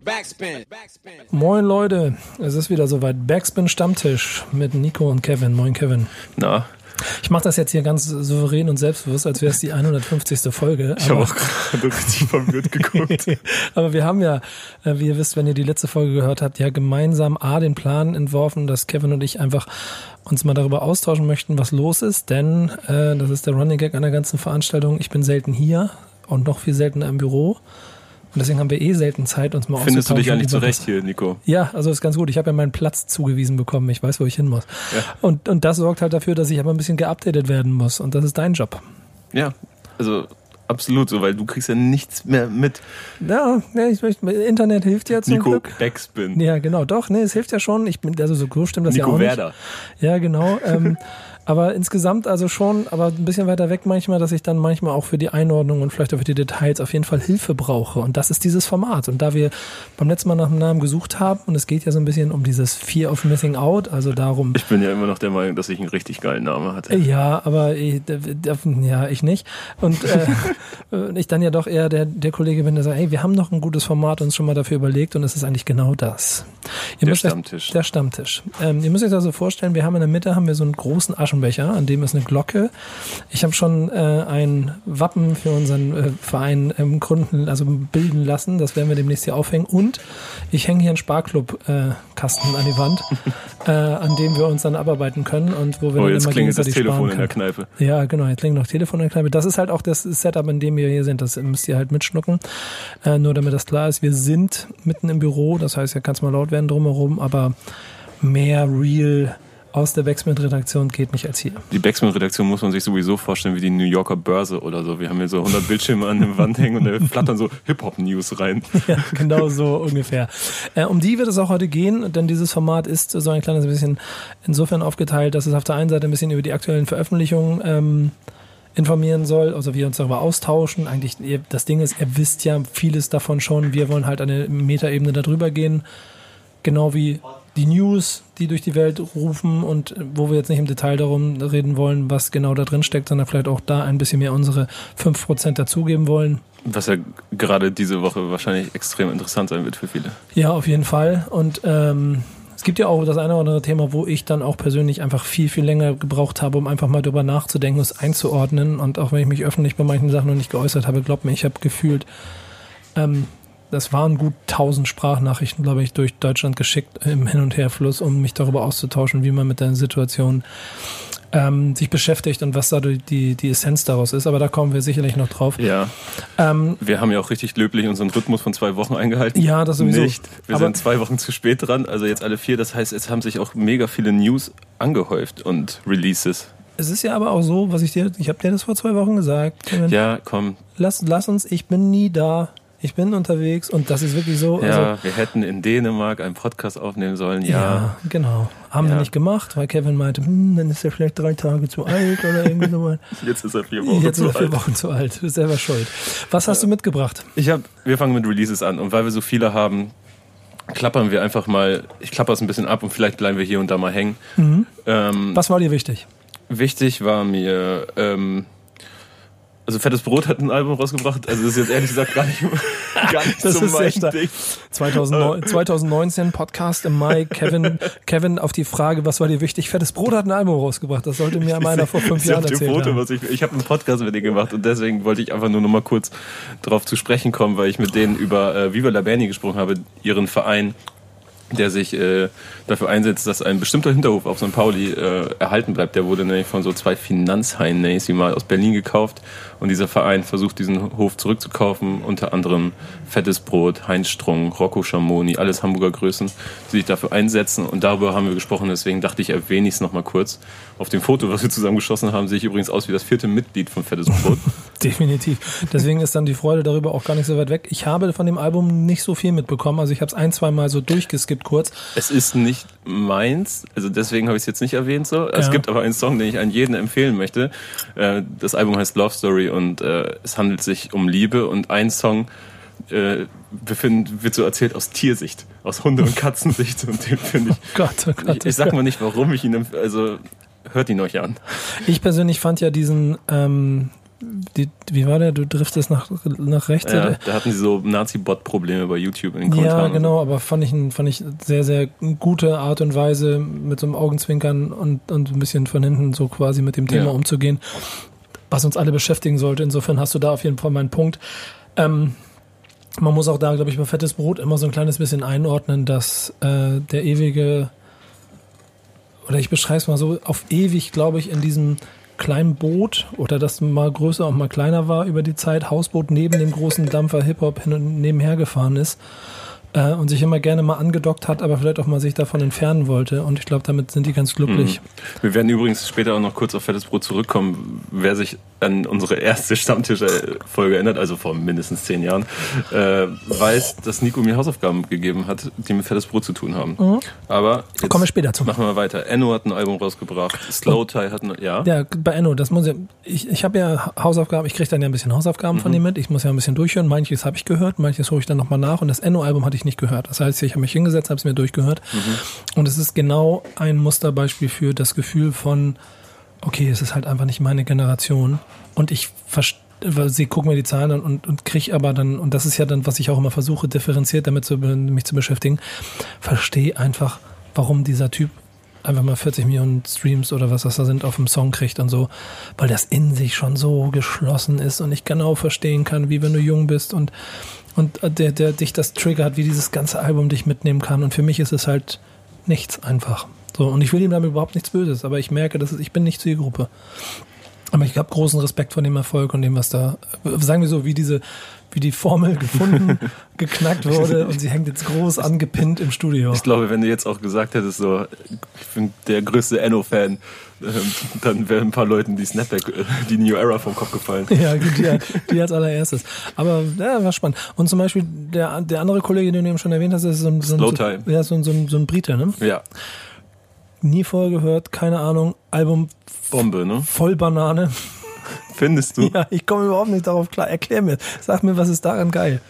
Backspin. Moin Leute, es ist wieder soweit. Backspin Stammtisch mit Nico und Kevin. Moin Kevin. Na, Ich mache das jetzt hier ganz souverän und selbstbewusst, als wäre es die 150. Folge. ich habe Aber, auch gerade richtig verwirrt geguckt. aber wir haben ja, äh, wie ihr wisst, wenn ihr die letzte Folge gehört habt, ja gemeinsam A den Plan entworfen, dass Kevin und ich einfach uns mal darüber austauschen möchten, was los ist. Denn äh, das ist der Running Gag an der ganzen Veranstaltung. Ich bin selten hier und noch viel seltener im Büro. Und deswegen haben wir eh selten Zeit, uns mal Findest du dich eigentlich zurecht hier, Nico? Ja, also ist ganz gut. Ich habe ja meinen Platz zugewiesen bekommen. Ich weiß, wo ich hin muss. Ja. Und, und das sorgt halt dafür, dass ich aber ein bisschen geupdatet werden muss. Und das ist dein Job. Ja, also absolut so, weil du kriegst ja nichts mehr mit. Ja, ja ich, ich, Internet hilft ja zum Nico Glück. Backspin. Ja, genau, doch, nee, es hilft ja schon. Ich bin, also so groß stimmt das ja Nico auch nicht. Werder. Ja, genau. Ähm, aber insgesamt also schon, aber ein bisschen weiter weg manchmal, dass ich dann manchmal auch für die Einordnung und vielleicht auch für die Details auf jeden Fall Hilfe brauche. Und das ist dieses Format. Und da wir beim letzten Mal nach einem Namen gesucht haben, und es geht ja so ein bisschen um dieses Fear of Missing Out, also darum, Ich bin ja immer noch der Meinung, dass ich einen richtig geilen Namen hatte. Ja, aber ich, ja, ich nicht. Und äh, ich dann ja doch eher der, der Kollege bin, der sagt, hey, wir haben noch ein gutes Format uns schon mal dafür überlegt und es ist eigentlich genau das. Ihr Der müsst euch- Stammtisch. Der Stammtisch. Ähm, ihr müsst euch das so vorstellen, wir haben in der Mitte haben wir so einen großen Aschenbecher, an dem ist eine Glocke. Ich habe schon äh, ein Wappen für unseren äh, Verein ähm, gründen, also bilden lassen. Das werden wir demnächst hier aufhängen. Und ich hänge hier einen Sparklub-Kasten an die Wand, äh, an dem wir uns dann abarbeiten können und wo wir Oh, dann jetzt immer klingelt das Telefon in der. Kneipe. Ja, genau, jetzt klingelt noch Telefon in der Kneipe. Das ist halt auch das Setup, in dem wir hier sind. Das müsst ihr halt mitschnucken. Äh, nur damit das klar ist, wir sind mitten im Büro, das heißt, ja kann es mal laut werden drumherum, aber mehr real aus der Backsmith-Redaktion geht nicht als hier. Die Backspin-Redaktion muss man sich sowieso vorstellen wie die New Yorker Börse oder so. Wir haben hier so 100 Bildschirme an der Wand hängen und da flattern so Hip-Hop-News rein. Ja, genau so ungefähr. Äh, um die wird es auch heute gehen, denn dieses Format ist so ein kleines bisschen insofern aufgeteilt, dass es auf der einen Seite ein bisschen über die aktuellen Veröffentlichungen ähm, informieren soll, also wir uns darüber austauschen. Eigentlich, das Ding ist, ihr wisst ja vieles davon schon. Wir wollen halt eine Metaebene darüber gehen, genau wie die News, die durch die Welt rufen und wo wir jetzt nicht im Detail darum reden wollen, was genau da drin steckt, sondern vielleicht auch da ein bisschen mehr unsere 5% dazugeben wollen. Was ja gerade diese Woche wahrscheinlich extrem interessant sein wird für viele. Ja, auf jeden Fall. Und ähm, es gibt ja auch das eine oder andere Thema, wo ich dann auch persönlich einfach viel, viel länger gebraucht habe, um einfach mal drüber nachzudenken, es einzuordnen. Und auch wenn ich mich öffentlich bei manchen Sachen noch nicht geäußert habe, glaubt mir, ich habe gefühlt, ähm, das waren gut 1000 Sprachnachrichten, glaube ich, durch Deutschland geschickt im Hin- und Herfluss, um mich darüber auszutauschen, wie man mit der Situation ähm, sich beschäftigt und was da die, die, Essenz daraus ist. Aber da kommen wir sicherlich noch drauf. Ja, Ähm, wir haben ja auch richtig löblich unseren Rhythmus von zwei Wochen eingehalten. ja, das sowieso. Nicht. Wir Aber- sind zwei Wochen zu spät dran, also jetzt alle vier. Das heißt, es haben sich auch mega viele News angehäuft und Releases. Es ist ja aber auch so, was ich dir, ich habe dir das vor zwei Wochen gesagt. Ja, komm. Lass, lass uns, ich bin nie da. Ich bin unterwegs und das ist wirklich so. Ja, also, wir hätten in Dänemark einen Podcast aufnehmen sollen. Ja, ja, genau. Haben wir Ja. nicht gemacht, weil Kevin meinte, hm, dann ist er vielleicht drei Tage zu alt oder irgendwie so. jetzt ist er vier Wochen Jetzt ist zu er vier alt. Wochen zu alt. Du bist selber schuld. Was hast du mitgebracht? Ich hab, wir fangen mit Releases an und weil wir so viele haben, klappern wir einfach mal. Ich klapper es ein bisschen ab und vielleicht bleiben wir hier und da mal hängen. Ähm, Was war dir wichtig? wichtig war mir, ähm, also Fettes Brot hat ein Album rausgebracht. Also das ist jetzt ehrlich gesagt gar nicht, gar nicht Das so ist mein stark. Ding. 2009, 2019 Podcast im Mai. Kevin, Kevin auf die Frage, was war dir wichtig? Fettes Brot hat ein Album rausgebracht. Das sollte mir meiner vor fünf Ich Jahren erzählt Foto, haben. was ich, ich habe einen Podcast mit denen gemacht und deswegen wollte ich einfach nur noch mal kurz darauf zu sprechen kommen, weil ich mit denen über äh, Viva la Berni gesprochen habe, ihren Verein, der sich äh, dafür einsetzt, dass ein bestimmter Hinterhof auf St. Pauli äh, erhalten bleibt. Der wurde nämlich von so zwei Finanzhaien, nenne ich sie mal, aus Berlin gekauft und dieser Verein versucht, diesen Hof zurückzukaufen, unter anderem Fettes Brot, Heinz Strunk, Rocco Schamoni, alles Hamburger Größen, die sich dafür einsetzen und darüber haben wir gesprochen, deswegen dachte ich, erwähne ich es noch mal kurz. Auf dem Foto, was wir zusammengeschossen haben, sehe ich übrigens aus wie das vierte Mitglied von Fettes Brot. Definitiv. Deswegen ist dann die Freude darüber auch gar nicht so weit weg. Ich habe von dem Album nicht so viel mitbekommen. Also ich habe es ein, zwei Mal so durchgeskippt kurz. Es ist nicht meins, also deswegen habe ich es jetzt nicht erwähnt so. Es Ja. gibt aber einen Song, den ich an jeden empfehlen möchte. Äh, Das Album heißt Love Story und äh, es handelt sich um Liebe und ein Song äh, befind, wird so erzählt aus Tiersicht, aus Hunde- und Katzensicht und den finde ich. Gott, oh Gott, Ich, ich sag mal nicht, warum ich ihn, empf- also hört ihn euch an. Ich persönlich fand ja diesen, ähm, die, wie war der? Du driftest nach, nach rechts? Ja, da hatten sie so Nazi-Bot-Probleme bei YouTube in den Ja, Kommentaren. genau, aber fand ich, fand ich sehr, sehr gute Art und Weise, mit so einem Augenzwinkern und, und ein bisschen von hinten so quasi mit dem Thema Ja. umzugehen, was uns alle beschäftigen sollte. Insofern hast du da auf jeden Fall meinen Punkt. Ähm, man muss auch da, glaube ich, bei fettes Brot immer so ein kleines bisschen einordnen, dass äh, der ewige, oder ich beschreibe es mal so, auf ewig, glaube ich, in diesem kleinen Boot oder das mal größer und mal kleiner war über die Zeit, Hausboot neben dem großen Dampfer Hip-Hop hin und nebenher gefahren ist äh, und sich immer gerne mal angedockt hat, aber vielleicht auch mal sich davon entfernen wollte. Und ich glaube, damit sind die ganz glücklich. Wir werden übrigens später auch noch kurz auf Fettes Brot zurückkommen. Wer sich an unsere erste Stammtisch-Folge erinnert, also vor mindestens zehn Jahren, äh, weiß, dass Nico mir Hausaufgaben gegeben hat, die mit Fettes Brot zu tun haben. Aber jetzt Mhm. Kommen wir später zu. machen wir mal weiter. Enno hat ein Album rausgebracht. Slow Tie hat ein, ja. Ja, bei Enno, das muss ich, ich, ich habe ja Hausaufgaben, ich kriege dann ja ein bisschen Hausaufgaben von ihm mit. Ich muss ja ein bisschen durchhören. Manches habe ich gehört, manches hole ich dann nochmal nach. Und das Enno-Album hatte ich nicht gehört. Das heißt, ich habe mich hingesetzt, habe es mir durchgehört. Und es ist genau ein Musterbeispiel für das Gefühl von, okay, es ist halt einfach nicht meine Generation. Und ich verstehe, sie gucken mir die Zahlen an und, und kriege aber dann, und das ist ja dann, was ich auch immer versuche, differenziert damit zu, mich zu beschäftigen, verstehe einfach, warum dieser Typ einfach mal 40 Millionen Streams oder was das da sind auf dem Song kriegt und so, weil das in sich schon so geschlossen ist und ich genau verstehen kann, wie wenn du jung bist und und der, der dich das triggert, wie dieses ganze Album dich mitnehmen kann. Und für mich ist es halt nichts einfach. So, und ich will ihm damit überhaupt nichts Böses, aber ich merke, dass ich bin nicht Zielgruppe. Aber ich habe großen Respekt vor dem Erfolg und dem, was da, sagen wir so, wie diese, wie die Formel gefunden, geknackt wurde und sie hängt jetzt groß angepinnt im Studio. Ich glaube, wenn du jetzt auch gesagt hättest, so, ich bin der größte Enno-Fan, ähm, dann wären ein paar Leuten die Snapback, äh, die New Era vom Kopf gefallen. Ja, die, die als allererstes. Aber ja, war spannend. Und zum Beispiel der, der andere Kollege, den du eben schon erwähnt hast, ist so ein, so ein, Slow Time. ja, so, ein- so, ein- so ein Brite, ne? Ja, Nie vorher gehört, keine Ahnung, Album Bombe, ne? voll Banane. Findest du? Ja, ich komme überhaupt nicht darauf klar. Erklär mir. Sag mir, was ist daran geil?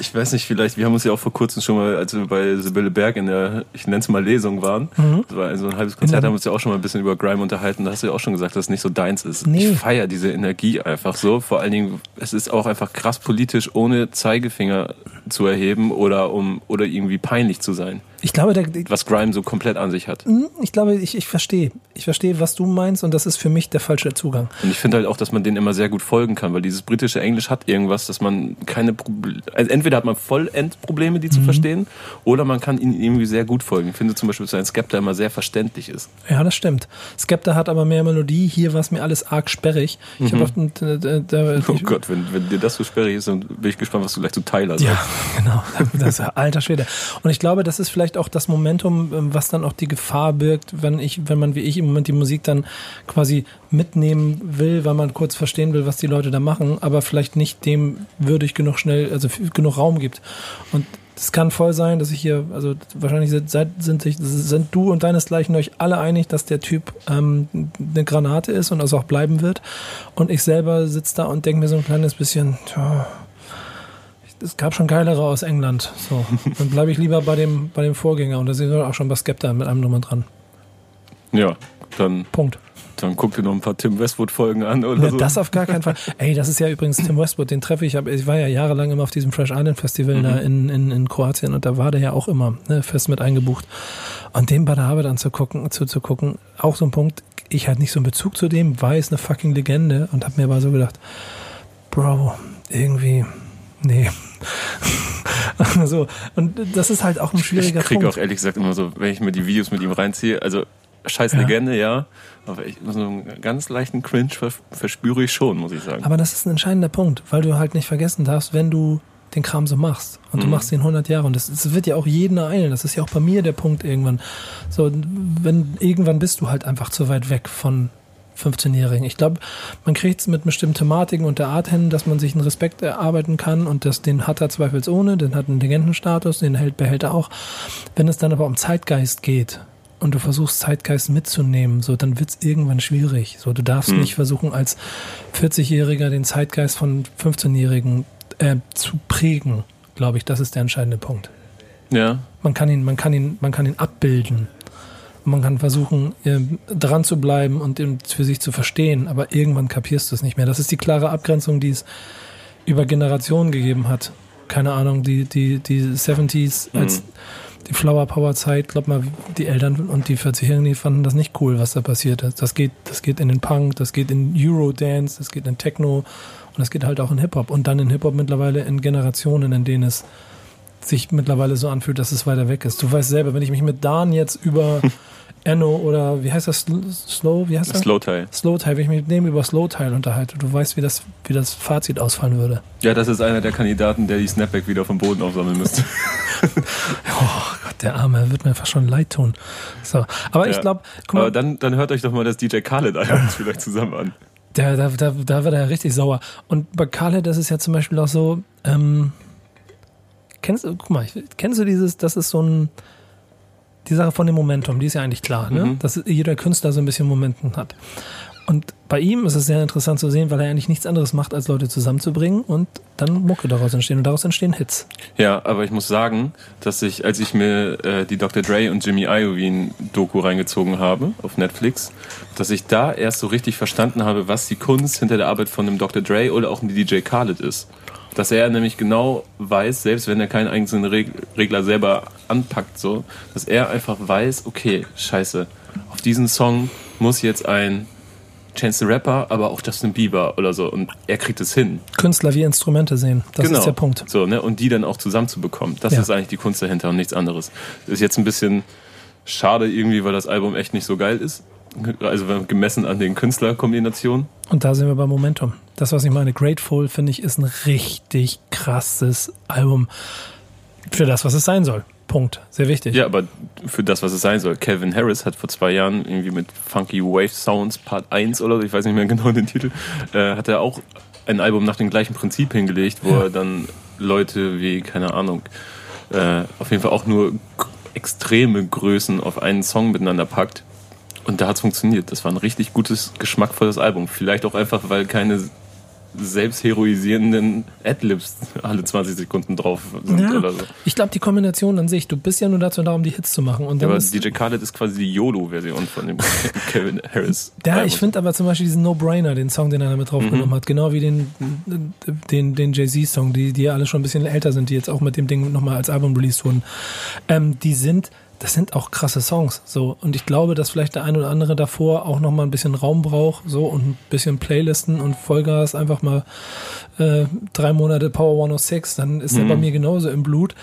Ich weiß nicht, vielleicht, wir haben uns ja auch vor kurzem schon mal, als wir bei Sibylle Berg in der, ich nenne es mal Lesung waren, das war so ein halbes Konzert, haben wir uns ja auch schon mal ein bisschen über Grime unterhalten, da hast du ja auch schon gesagt, dass es nicht so deins ist. Nee. Ich feiere diese Energie einfach so, vor allen Dingen, es ist auch einfach krass politisch, ohne Zeigefinger zu erheben oder um, oder irgendwie peinlich zu sein, Ich glaube, der, was Grime so komplett an sich hat. Hm, ich glaube, ich, ich verstehe. Ich verstehe, was du meinst und das ist für mich der falsche Zugang. Und ich finde halt auch, dass man denen immer sehr gut folgen kann, weil dieses britische Englisch hat irgendwas, dass man keine Probleme, also entweder hat man Vollendprobleme, die zu verstehen, oder man kann ihnen irgendwie sehr gut folgen. Ich finde zum Beispiel, dass ein Skepta immer sehr verständlich ist. Ja, das stimmt. Skepta hat aber mehr Melodie. Hier war es mir alles arg sperrig. Ich habe oft, äh, äh, da, Oh Gott, wenn, wenn dir das so sperrig ist, dann bin ich gespannt, was du gleich zu Tyler sagst. Ja, genau. Das alter Schwede. Und ich glaube, das ist vielleicht auch das Momentum, ähm, was dann auch die Gefahr birgt, wenn ich, wenn man wie ich im Moment die Musik dann quasi mitnehmen will, weil man kurz verstehen will, was die Leute da machen, aber vielleicht nicht dem würdig genug schnell, also genug Raum gibt. Und es kann voll sein, dass ich hier, also wahrscheinlich sind, sind, sich, sind du und deinesgleichen euch alle einig, dass der Typ ähm, eine Granate ist und das auch bleiben wird. Und ich selber sitze da und denke mir so ein kleines bisschen, tja, es gab schon geilere aus England. So, dann bleibe ich lieber bei dem, bei dem Vorgänger. Und da sind wir auch schon bei Skepta mit einem Nummer dran. Ja, dann, Punkt. dann guck dir noch ein paar Tim Westwood-Folgen an oder Ja, so. das auf gar keinen Fall. Ey, das ist ja übrigens Tim Westwood, den treffe ich. Ich war ja jahrelang immer auf diesem Fresh Island Festival da in, in, in Kroatien und da war der ja auch immer ne, fest mit eingebucht. Und dem bei der Arbeit anzugucken, zuzugucken, auch so ein Punkt, ich hatte nicht so einen Bezug zu dem, weiß eine fucking Legende und hab mir aber so gedacht, Bro, irgendwie, nee. so, und das ist halt auch ein ich schwieriger krieg Punkt. auch ehrlich gesagt immer so, wenn ich mir die Videos mit ihm reinziehe, also scheiß Ja. Legende, ja, aber ich, so einen ganz leichten Cringe ver verspüre ich schon, muss ich sagen. Aber das ist ein entscheidender Punkt, weil du halt nicht vergessen darfst, wenn du den Kram so machst und du Mhm. machst den 100 Jahre und das, das wird ja auch jeden ereilen. Das ist ja auch bei mir der Punkt irgendwann. So, wenn irgendwann bist du halt einfach zu weit weg von 15-Jährigen. Ich glaube, man kriegt es mit bestimmten Thematiken und der Art hin, dass man sich einen Respekt erarbeiten kann und das, den hat er zweifelsohne, den hat einen Legendenstatus, den hält, behält er auch. Wenn es dann aber um Zeitgeist geht und du versuchst Zeitgeist mitzunehmen, so dann wird's irgendwann schwierig. So, du darfst Hm. nicht versuchen, als 40-Jähriger den Zeitgeist von 15-Jährigen äh, zu prägen, glaube ich. Das ist der entscheidende Punkt. Ja, Man kann ihn, man kann ihn, man kann ihn abbilden. Man kann versuchen, äh, dran zu bleiben und für sich zu verstehen, aber irgendwann kapierst du es nicht mehr. Das ist die klare Abgrenzung, die es über Generationen gegeben hat. Keine Ahnung, die, die, die 70s als mhm. die Flower Power Zeit, glaub mal, die Eltern und die 40-Jährigen, die fanden das nicht cool, was da passiert ist. Das geht, das geht in den Punk, das geht in Eurodance, das geht in Techno und das geht halt auch in Hip-Hop. Und dann in Hip-Hop mittlerweile in Generationen, in denen es sich mittlerweile so anfühlt, dass es weiter weg ist. Du weißt selber, wenn ich mich mit Dan jetzt über Enno oder wie heißt das? Slow? Wie heißt das? Slow Tie. Slow Tie, wenn ich mich mit dem über Slow Tie unterhalte, du weißt, wie das, wie das Fazit ausfallen würde. Ja, das ist einer der Kandidaten, der die Snapback wieder vom Boden aufsammeln müsste. oh Gott, der Arme, wird mir fast schon leid tun. So, aber ja. ich glaube, Aber dann, dann hört euch doch mal das DJ Khaled album vielleicht zusammen an. Da, da, da, da wird er richtig sauer. Und bei Khaled, das ist ja zum Beispiel auch so, ähm, kennst du, guck mal, kennst du dieses, das ist so ein, die Sache von dem Momentum, die ist ja eigentlich klar, ne? Mhm. dass jeder Künstler so ein bisschen Momentum hat. Und bei ihm ist es sehr interessant zu sehen, weil er eigentlich nichts anderes macht, als Leute zusammenzubringen und dann Mucke daraus entstehen und daraus entstehen Hits. Ja, aber ich muss sagen, dass ich, als ich mir äh, die Dr. Dre und Jimmy Iovine Doku reingezogen habe auf Netflix, dass ich da erst so richtig verstanden habe, was die Kunst hinter der Arbeit von einem Dr. Dre oder auch einem DJ Khaled ist. Dass er nämlich genau weiß, selbst wenn er keinen einzelnen Regler selber anpackt, so, dass er einfach weiß, okay, scheiße, auf diesen Song muss jetzt ein Chance the Rapper, aber auch Justin Bieber oder so. Und er kriegt es hin. Künstler wie Instrumente sehen. Das genau. ist der Punkt. So, ne? Und die dann auch zusammenzubekommen. Das ja. ist eigentlich die Kunst dahinter und nichts anderes. Das ist jetzt ein bisschen schade irgendwie, weil das Album echt nicht so geil ist. Also gemessen an den Künstlerkombinationen. Und da sind wir beim Momentum. Das, was ich meine, Grateful, finde ich, ist ein richtig krasses Album für das, was es sein soll. Punkt. Sehr wichtig. Ja, aber für das, was es sein soll. Calvin Harris hat vor zwei Jahren irgendwie mit Funky Wave Sounds Part 1 oder so, ich weiß nicht mehr genau den Titel, äh, hat er auch ein Album nach dem gleichen Prinzip hingelegt, wo ja. er dann Leute wie, keine Ahnung, äh, auf jeden Fall auch nur extreme Größen auf einen Song miteinander packt und da hat es funktioniert. Das war ein richtig gutes, geschmackvolles Album. Vielleicht auch einfach, weil keine selbstheroisierenden Adlibs alle 20 Sekunden drauf sind ja, oder so. Ich glaube, die Kombination an sich, du bist ja nur dazu da, um die Hits zu machen. Und ja, aber DJ Khaled ist quasi die YOLO-Version von dem Kevin Harris. Ja, ich finde aber zum Beispiel diesen No-Brainer, den Song, den er damit draufgenommen mhm. hat, genau wie den, den, den Jay-Z-Song, die, die ja alle schon ein bisschen älter sind, die jetzt auch mit dem Ding nochmal als Album released wurden, ähm, die sind das sind auch krasse Songs. So. Und ich glaube, dass vielleicht der ein oder andere davor auch noch mal ein bisschen Raum braucht, so und ein bisschen Playlisten und Vollgas einfach mal äh, drei Monate Power 106, dann ist mhm. er bei mir genauso im Blut.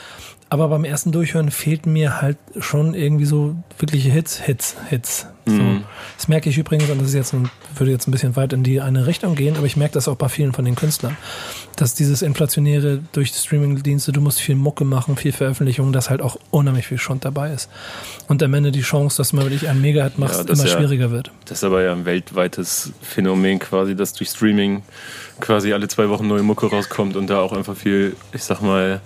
Aber beim ersten Durchhören fehlten mir halt schon irgendwie so wirkliche Hits, Hits, Hits. So. Mhm. Das merke ich übrigens, und das ist jetzt ein, würde jetzt ein bisschen weit in die eine Richtung gehen, aber ich merke das auch bei vielen von den Künstlern, dass dieses inflationäre durch Streaming-Dienste, du musst viel Mucke machen, viel Veröffentlichung, dass halt auch unheimlich viel Schund dabei ist. Und am Ende die Chance, dass mal wirklich einen Mega-Hit machst, ja, immer ja, schwieriger wird. Das ist aber ja ein weltweites Phänomen quasi, dass durch Streaming quasi alle zwei Wochen neue Mucke rauskommt und da auch einfach viel, ich sag mal,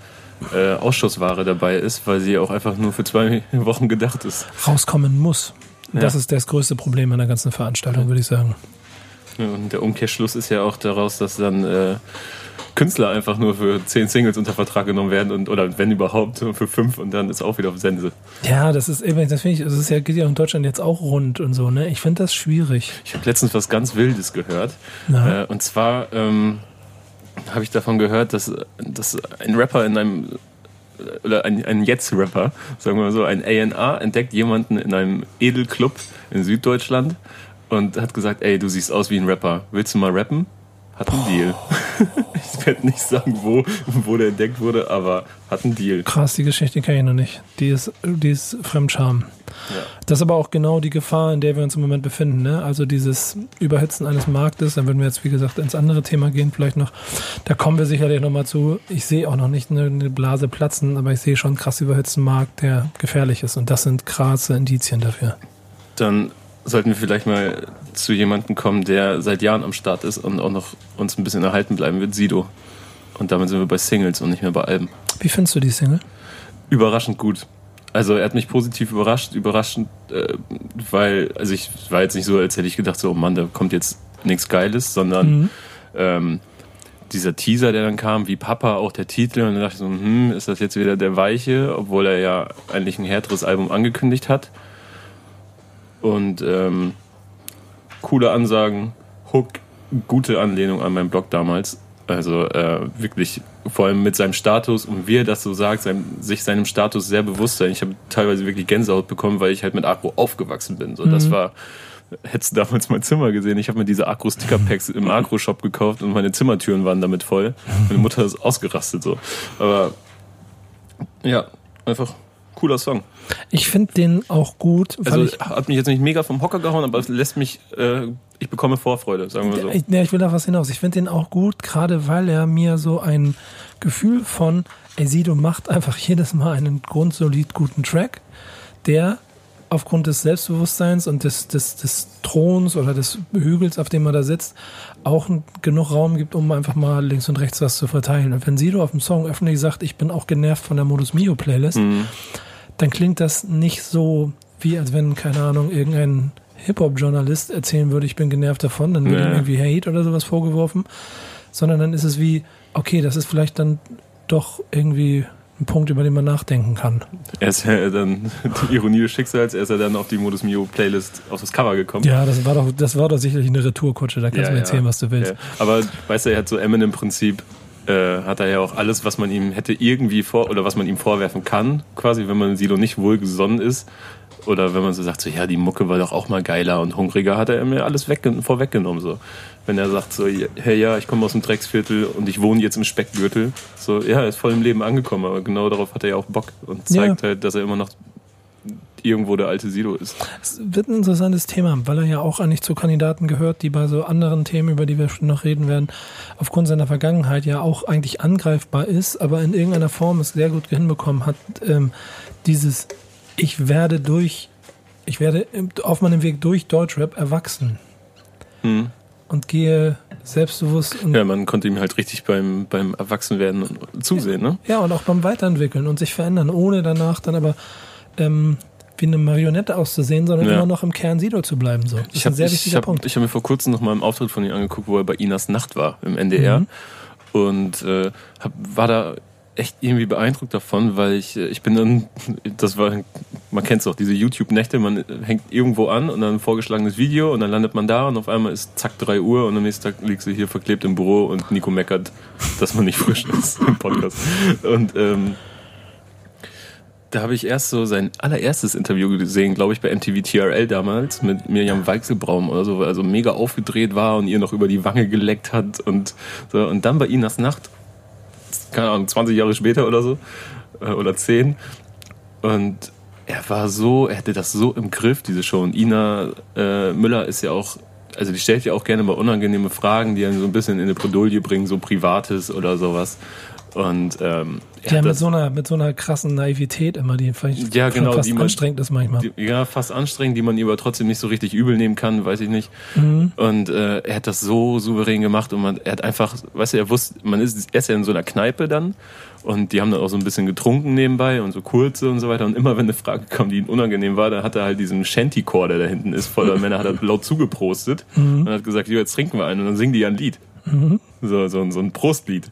äh, Ausschussware dabei ist, weil sie auch einfach nur für zwei Wochen gedacht ist. Rauskommen muss. Ja. Das ist das größte Problem an der ganzen Veranstaltung, würde ich sagen. Ja, und der Umkehrschluss ist ja auch daraus, dass dann äh, Künstler einfach nur für zehn Singles unter Vertrag genommen werden und oder wenn überhaupt für fünf und dann ist auch wieder auf Sense. Ja, das ist eben, das finde ich, das ist ja, geht ja in Deutschland jetzt auch rund und so, ne? Ich finde das schwierig. Ich habe letztens was ganz Wildes gehört. Äh, und zwar ähm, habe ich davon gehört, dass, dass ein Rapper in einem oder ein, ein Jetzt-Rapper, sagen wir mal so, ein A&A entdeckt jemanden in einem Edelclub in Süddeutschland und hat gesagt, ey, du siehst aus wie ein Rapper, willst du mal rappen? Hat einen Deal. ich werde nicht sagen, wo, wo der entdeckt wurde, aber hat einen Deal. Krass, die Geschichte kenne ich noch nicht. Die ist, die ist Fremdscham. Ja. Das ist aber auch genau die Gefahr, in der wir uns im Moment befinden. Ne? Also dieses Überhitzen eines Marktes, dann würden wir jetzt, wie gesagt, ins andere Thema gehen, vielleicht noch. Da kommen wir sicherlich nochmal zu. Ich sehe auch noch nicht eine, eine Blase platzen, aber ich sehe schon einen krass überhitzten Markt, der gefährlich ist. Und das sind krasse Indizien dafür. Dann sollten wir vielleicht mal zu jemandem kommen, der seit Jahren am Start ist und auch noch uns ein bisschen erhalten bleiben wird, Sido. Und damit sind wir bei Singles und nicht mehr bei Alben. Wie findest du die Single? Überraschend gut. Also er hat mich positiv überrascht, überraschend, äh, weil, also ich war jetzt nicht so, als hätte ich gedacht, so, oh Mann, da kommt jetzt nichts Geiles, sondern mhm. ähm, dieser Teaser, der dann kam, wie Papa, auch der Titel, und dann dachte ich so, hm, ist das jetzt wieder der Weiche, obwohl er ja eigentlich ein härteres Album angekündigt hat. Und ähm, coole Ansagen, Hook, gute Anlehnung an meinen Blog damals. Also äh, wirklich, vor allem mit seinem Status und wie er das so sagt, seinem, sich seinem Status sehr bewusst sein. Ich habe teilweise wirklich Gänsehaut bekommen, weil ich halt mit Agro aufgewachsen bin. So, mhm. das war, hättest du damals mein Zimmer gesehen. Ich habe mir diese Agro-Sticker-Packs im Agro-Shop gekauft und meine Zimmertüren waren damit voll. Meine Mutter ist ausgerastet so. Aber ja, einfach cooler Song. Ich finde den auch gut. Also ich, hat mich jetzt nicht mega vom Hocker gehauen, aber es lässt mich, äh, ich bekomme Vorfreude, sagen wir so. Ich, ja, ich will da was hinaus. Ich finde den auch gut, gerade weil er mir so ein Gefühl von, ey Sido macht einfach jedes Mal einen grundsolid guten Track, der aufgrund des Selbstbewusstseins und des, des, des Throns oder des Hügels, auf dem man da sitzt, auch genug Raum gibt, um einfach mal links und rechts was zu verteilen. Und wenn Sido auf dem Song öffentlich sagt, ich bin auch genervt von der Modus Mio Playlist, mhm. dann klingt das nicht so, wie als wenn, keine Ahnung, irgendein Hip-Hop-Journalist erzählen würde, ich bin genervt davon, dann wird ja. ihm irgendwie Hate oder sowas vorgeworfen, sondern dann ist es wie, okay, das ist vielleicht dann doch irgendwie ein Punkt, über den man nachdenken kann. Er ist ja dann, die Ironie des Schicksals, er ist ja dann auf die Modus Mio Playlist auf das Cover gekommen. Ja, das war doch, das war doch sicherlich eine Retourkutsche, da kannst ja, du mir erzählen, ja. was du willst. Ja. Aber weißt du, er hat so Eminem-Prinzip, äh, hat er ja auch alles, was man ihm hätte irgendwie vor, oder was man ihm vorwerfen kann, quasi, wenn man Silo nicht wohlgesonnen ist, oder wenn man so sagt, so, ja, die Mucke war doch auch mal geiler und hungriger, hat er mir alles weg, vorweggenommen. So. Wenn er sagt, so, hey, ja, ich komme aus dem Drecksviertel und ich wohne jetzt im Speckgürtel. So, ja, er ist voll im Leben angekommen, aber genau darauf hat er ja auch Bock und zeigt ja. halt, dass er immer noch irgendwo der alte Silo ist. Es wird ein interessantes Thema, weil er ja auch eigentlich zu Kandidaten gehört, die bei so anderen Themen, über die wir schon noch reden werden, aufgrund seiner Vergangenheit ja auch eigentlich angreifbar ist, aber in irgendeiner Form es sehr gut hinbekommen hat, ähm, dieses ich werde durch, ich werde auf meinem Weg durch Deutschrap erwachsen. Hm. Und gehe selbstbewusst. Und ja, man konnte ihm halt richtig beim, beim Erwachsenwerden zusehen, ne? Ja, und auch beim Weiterentwickeln und sich verändern, ohne danach dann aber ähm, wie eine Marionette auszusehen, sondern ja. immer noch im Kern Sido zu bleiben. So. Das ich habe ich hab, ich hab mir vor kurzem noch mal einen Auftritt von ihm angeguckt, wo er bei Inas Nacht war im NDR. Mhm. Und äh, hab, war da echt irgendwie beeindruckt davon, weil ich, äh, ich bin dann, das war, man kennt es auch, diese YouTube-Nächte, man hängt irgendwo an und dann ein vorgeschlagenes Video und dann landet man da und auf einmal ist zack 3 Uhr und am nächsten Tag liegst du hier verklebt im Büro und Nico meckert, dass man nicht frisch ist im Podcast. Und ähm, da habe ich erst so sein allererstes Interview gesehen, glaube ich, bei MTV TRL damals mit Mirjam Weichselbraum oder so, wo er so mega aufgedreht war und ihr noch über die Wange geleckt hat und so. Und dann bei Inas Nacht keine Ahnung, 20 Jahre später oder so, äh, oder 10. Und er war so, er hätte das so im Griff, diese Show. Und Ina äh, Müller ist ja auch, also die stellt ja auch gerne mal unangenehme Fragen, die einen so ein bisschen in eine Bredouille bringen, so Privates oder sowas. Und ähm, ja, mit so einer mit so einer krassen Naivität immer, die vielleicht ja, genau, fast man, anstrengend ist manchmal. Die, ja, fast anstrengend, die man ihr aber trotzdem nicht so richtig übel nehmen kann, weiß ich nicht. Mhm. Und äh, er hat das so souverän gemacht und man, er hat einfach, weißt du, er wusste, man ist, er ist ja in so einer Kneipe dann und die haben dann auch so ein bisschen getrunken nebenbei und so kurze und so weiter. Und immer wenn eine Frage kam, die ihm unangenehm war, dann hat er halt diesen Shanty-Chor, der da hinten ist, voller Männer, hat er laut zugeprostet mhm. und hat gesagt, jetzt trinken wir einen und dann singen die ja ein Lied. Mhm. So, so, so ein Prostlied.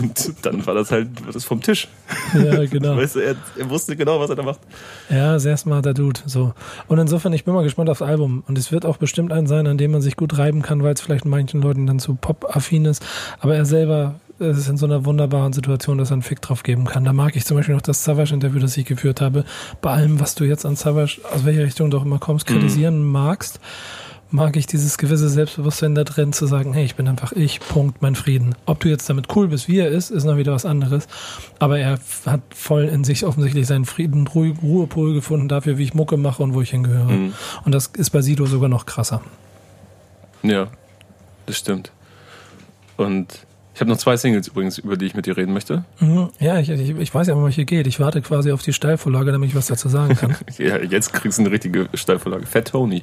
Und dann war das halt das vom Tisch. Ja, genau. weißt du, er, er, wusste genau, was er da macht. Ja, sehr smarter Dude. So. Und insofern, ich bin mal gespannt aufs Album. Und es wird auch bestimmt ein sein, an dem man sich gut reiben kann, weil es vielleicht manchen Leuten dann zu pop-affin ist. Aber er selber ist in so einer wunderbaren Situation, dass er einen Fick drauf geben kann. Da mag ich zum Beispiel noch das Savage-Interview, das ich geführt habe. Bei allem, was du jetzt an Savage, aus welcher Richtung du auch immer kommst, mhm. kritisieren mhm. magst mag ich dieses gewisse Selbstbewusstsein da drin, zu sagen, hey, ich bin einfach ich, Punkt, mein Frieden. Ob du jetzt damit cool bist, wie er ist, ist noch wieder was anderes. Aber er hat voll in sich offensichtlich seinen Frieden, Ruhe, Ruhepol gefunden dafür, wie ich Mucke mache und wo ich hingehöre. Mhm. Und das ist bei Sido sogar noch krasser. Ja, das stimmt. Und ich habe noch zwei Singles übrigens, über die ich mit dir reden möchte. Mhm. Ja, ich, ich, ich weiß ja, um welche geht. Ich warte quasi auf die Steilvorlage, damit ich was dazu sagen kann. ja, jetzt kriegst du eine richtige Steilvorlage. Fat Tony.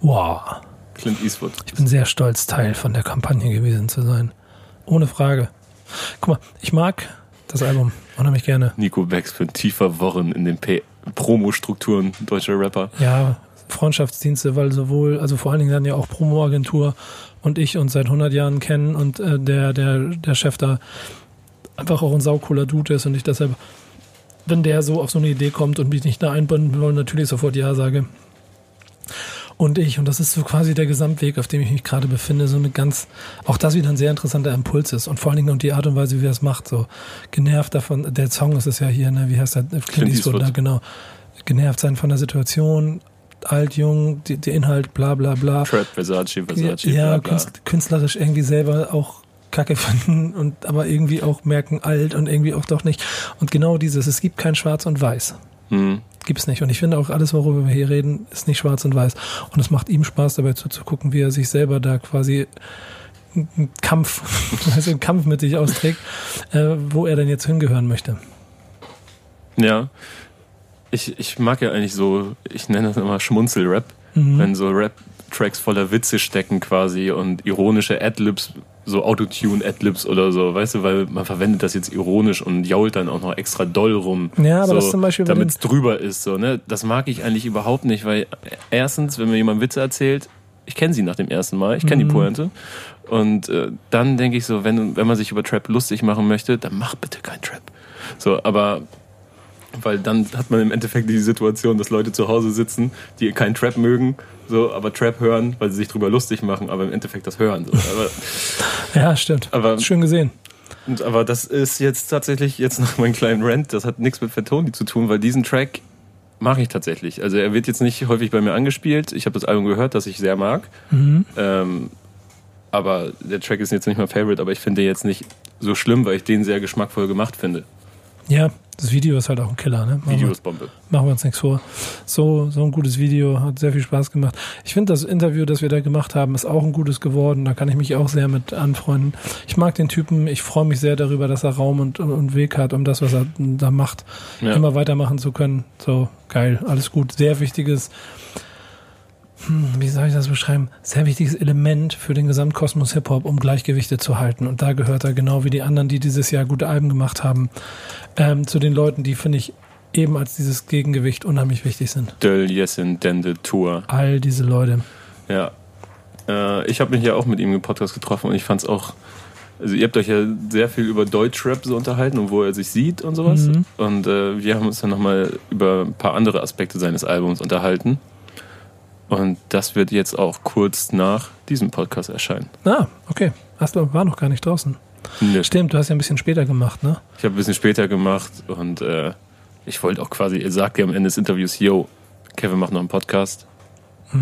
Wow. Clint Eastwood. Ich bin sehr stolz, Teil von der Kampagne gewesen zu sein. Ohne Frage. Guck mal, ich mag das Album unheimlich gerne. Nico Becks für ein tiefer Worren in den Promo-Strukturen deutscher Rapper. Ja, Freundschaftsdienste, weil sowohl, also vor allen Dingen dann ja auch Promo-Agentur und ich uns seit 100 Jahren kennen und äh, der, der, der Chef da einfach auch ein saucooler Dude ist und ich deshalb, wenn der so auf so eine Idee kommt und mich nicht da einbinden will, natürlich sofort Ja sage. und ich. Und das ist so quasi der Gesamtweg, auf dem ich mich gerade befinde. So eine ganz, auch das wieder ein sehr interessanter Impuls ist. Und vor allen Dingen und die Art und Weise, wie er es macht. So genervt davon, der Song ist es ja hier, ne? wie heißt der? Clint Eastwood, ne? genau. Genervt sein von der Situation, alt, jung, die, der Inhalt, bla bla bla. Trap, Versace, Versace, ja, bla, bla. künstlerisch irgendwie selber auch Kacke finden und aber irgendwie auch merken alt und irgendwie auch doch nicht. Und genau dieses, es gibt kein Schwarz und Weiß. Mhm. Gibt es nicht. Und ich finde auch alles, worüber wir hier reden, ist nicht schwarz und weiß. Und es macht ihm Spaß, dabei zuzugucken, wie er sich selber da quasi einen Kampf, also einen Kampf mit sich austrägt, äh, wo er denn jetzt hingehören möchte. Ja. Ich, ich mag ja eigentlich so, ich nenne das immer Schmunzel-Rap, mhm. wenn so Rap-Tracks voller Witze stecken quasi und ironische Adlibs, so Autotune-Adlibs oder so, weißt du, weil man verwendet das jetzt ironisch und jault dann auch noch extra doll rum. Ja, aber so, das zum Beispiel damit es drüber ist, so, ne? Das mag ich eigentlich überhaupt nicht, weil erstens, wenn mir jemand Witze erzählt, ich kenne sie nach dem ersten Mal, ich kenne Mhm. die Pointe. Und äh, dann denke ich so, wenn, wenn man sich über Trap lustig machen möchte, dann mach bitte kein Trap. So, aber weil dann hat man im Endeffekt die Situation, dass Leute zu Hause sitzen, die keinen Trap mögen, so, aber Trap hören, weil sie sich drüber lustig machen, aber im Endeffekt das hören. So. Aber, Ja, stimmt. Aber- Schön gesehen. und, aber das ist jetzt tatsächlich jetzt nach meinem kleinen Rant, das hat nichts mit Fatoni zu tun, weil diesen Track mache ich tatsächlich. Also er wird jetzt nicht häufig bei mir angespielt. Ich habe das Album gehört, das ich sehr mag. Mhm. Ähm, aber der Track ist jetzt nicht mein Favorite, aber ich finde den jetzt nicht so schlimm, weil ich den sehr geschmackvoll gemacht finde. Ja, das Video ist halt auch ein Killer, ne? Machen Video ist Bombe. Machen wir uns nichts vor. So, so ein gutes Video, hat sehr viel Spaß gemacht. Ich finde, das Interview, das wir da gemacht haben, ist auch ein gutes geworden. Da kann ich mich auch sehr mit anfreunden. Ich mag den Typen. Ich freue mich sehr darüber, dass er Raum und, und Weg hat, um das, was er da macht, Ja. immer weitermachen zu können. So, geil, alles gut. Sehr wichtiges, hm, wie soll ich das beschreiben? Sehr wichtiges Element für den Gesamtkosmos Hip-Hop, um Gleichgewichte zu halten. Und da gehört er genau wie die anderen, die dieses Jahr gute Alben gemacht haben, ähm, zu den Leuten, die, finde ich, eben als dieses Gegengewicht unheimlich wichtig sind. Del Yesin Dende Tour. All diese Leute. Ja. Äh, ich habe mich ja auch mit ihm im Podcast getroffen und ich fand es auch. Also ihr habt euch ja sehr viel über Deutschrap so unterhalten und wo er sich sieht und sowas. Mhm. Und äh, wir haben uns dann nochmal über ein paar andere Aspekte seines Albums unterhalten. Und das wird jetzt auch kurz nach diesem Podcast erscheinen. Ah, okay. Hast du, war noch gar nicht draußen. Nee, Stimmt, du hast ja ein bisschen später gemacht, ne? Ich habe ein bisschen später gemacht und äh, ich wollte auch quasi, er sagt ja am Ende des Interviews, yo, Kevin macht noch einen Podcast.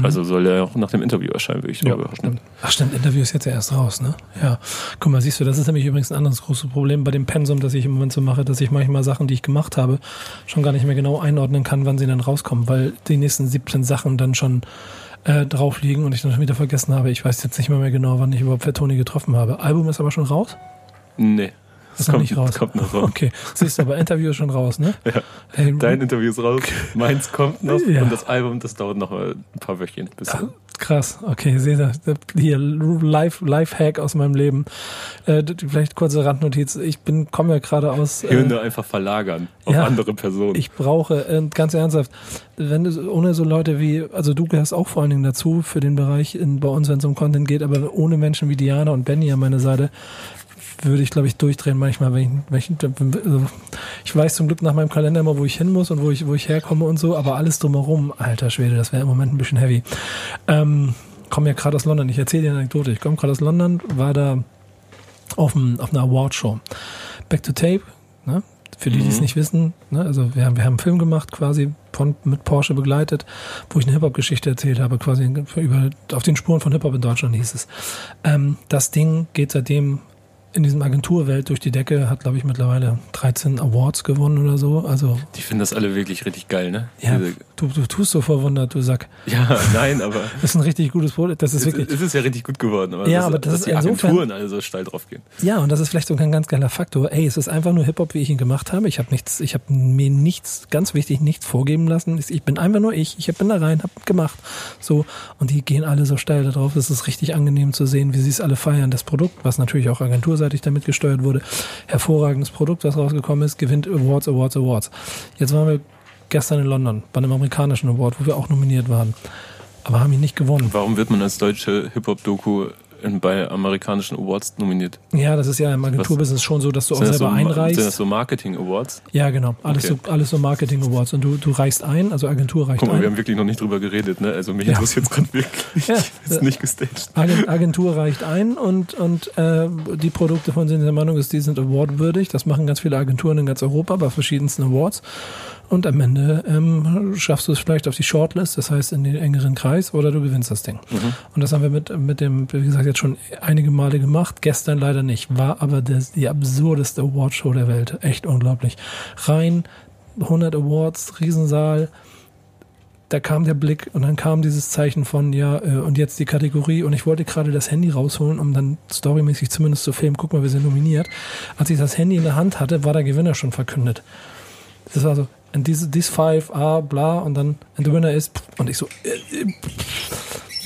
Also soll er auch nach dem Interview erscheinen, würde ich Mhm. Ja, drüber stimmt. Ach stimmt, Interview ist jetzt ja erst raus, ne? Ja. Guck mal, siehst du, das ist nämlich übrigens ein anderes großes Problem bei dem Pensum, das ich im Moment so mache, dass ich manchmal Sachen, die ich gemacht habe, schon gar nicht mehr genau einordnen kann, wann sie dann rauskommen, weil die nächsten 17 Sachen dann schon äh, drauf liegen und ich dann schon wieder vergessen habe. Ich weiß jetzt nicht mehr, mehr genau, wann ich überhaupt Fettoni getroffen habe. Album ist aber schon raus? Nee. Ist noch nicht raus. Kommt noch raus. Okay, siehst du, aber Interview ist schon raus, ne? Ja. Hey, Dein Interview ist raus, meins kommt noch Ja. und das Album, das dauert noch ein paar Wöchchen. Bis Krass, okay, seht ihr, hier Live, Live-Hack aus meinem Leben. Äh, vielleicht kurze Randnotiz. Ich bin, komme ja gerade aus. Äh, Hirne einfach verlagern auf ja. andere Personen. ich brauche, äh, ganz ernsthaft, wenn du ohne so Leute wie, also du gehörst auch vor allen Dingen dazu für den Bereich in, bei uns, wenn es um Content geht, aber ohne Menschen wie Diana und Benny an meiner Seite, würde ich, glaube ich, durchdrehen manchmal, wenn ich, wenn ich, also ich weiß zum Glück nach meinem Kalender immer, wo ich hin muss und wo ich, wo ich herkomme und so, aber alles drumherum, alter Schwede, das wäre im Moment ein bisschen heavy. Ähm, komme ja gerade aus London, ich erzähle dir eine Anekdote, ich komme gerade aus London, war da auf, dem, auf einer Awardshow. Back to Tape, ne? für die, die es Mhm. nicht wissen, ne? also wir haben, wir haben einen Film gemacht, quasi von, mit Porsche begleitet, wo ich eine Hip-Hop-Geschichte erzählt habe, quasi über, auf den Spuren von Hip-Hop in Deutschland hieß es. Ähm, das Ding geht seitdem in diesem Agenturwelt durch die Decke, hat glaube ich mittlerweile 13 Awards gewonnen oder so. Also Die finden das alle wirklich richtig geil, ne? ja, Diese, du, du tust so verwundert, du Sack. ja nein, aber Das ist ein richtig gutes Produkt. Das ist es, wirklich. es ist ja richtig gut geworden. Aber Ja, dass, aber das dass ist die insofern- Agenturen alle so steil drauf gehen. Ja, und das ist vielleicht sogar ein ganz geiler Faktor. Ey, es ist einfach nur Hip-Hop, wie ich ihn gemacht habe. Ich habe nichts, ich habe mir nichts, ganz wichtig, nichts vorgeben lassen. Ich bin einfach nur ich. Ich bin da rein, habe gemacht. So, und die gehen alle so steil da drauf. Es ist richtig angenehm zu sehen, wie sie es alle feiern. Das Produkt, was natürlich auch agenturseitig damit gesteuert wurde, hervorragendes Produkt, was rausgekommen ist, gewinnt Awards, Awards, Awards. Jetzt waren wir gestern in London bei einem amerikanischen Award, wo wir auch nominiert waren. Aber haben ihn nicht gewonnen. Warum wird man als deutsche Hip-Hop-Doku bei amerikanischen Awards nominiert. Ja, das ist ja im Agenturbusiness schon so, dass du auch selber so, einreichst. sind das so Marketing-Awards? ja, genau. Alles, Okay. so, alles so Marketing Awards. Und du, du reichst ein, also Agentur reicht Guck mal, wir ein. haben wirklich noch nicht drüber geredet, ne? Also mich Ja. interessiert gerade wirklich. Ja. ist nicht gestaged. Agen- Agentur reicht ein und, und äh, die Produkte von sind der Meinung ist, die sind awardwürdig. Das machen ganz viele Agenturen in ganz Europa bei verschiedensten Awards. Und am Ende ähm, schaffst du es vielleicht auf die Shortlist, das heißt in den engeren Kreis, oder du gewinnst das Ding. Und das haben wir mit, mit dem, wie gesagt, jetzt schon einige Male gemacht. Gestern leider nicht. War aber das, die absurdeste Awardshow der Welt. Echt unglaublich. Rein 100 Awards, Riesensaal da kam der Blick und dann kam dieses Zeichen von, ja, äh, und jetzt die Kategorie und ich wollte gerade das Handy rausholen, um dann storymäßig zumindest zu filmen, guck mal, wir sind nominiert. Als ich das Handy in der Hand hatte, war der Gewinner schon verkündet. Das war so, and this, this five, ah, bla, und dann, and the winner is, und ich so, äh, äh,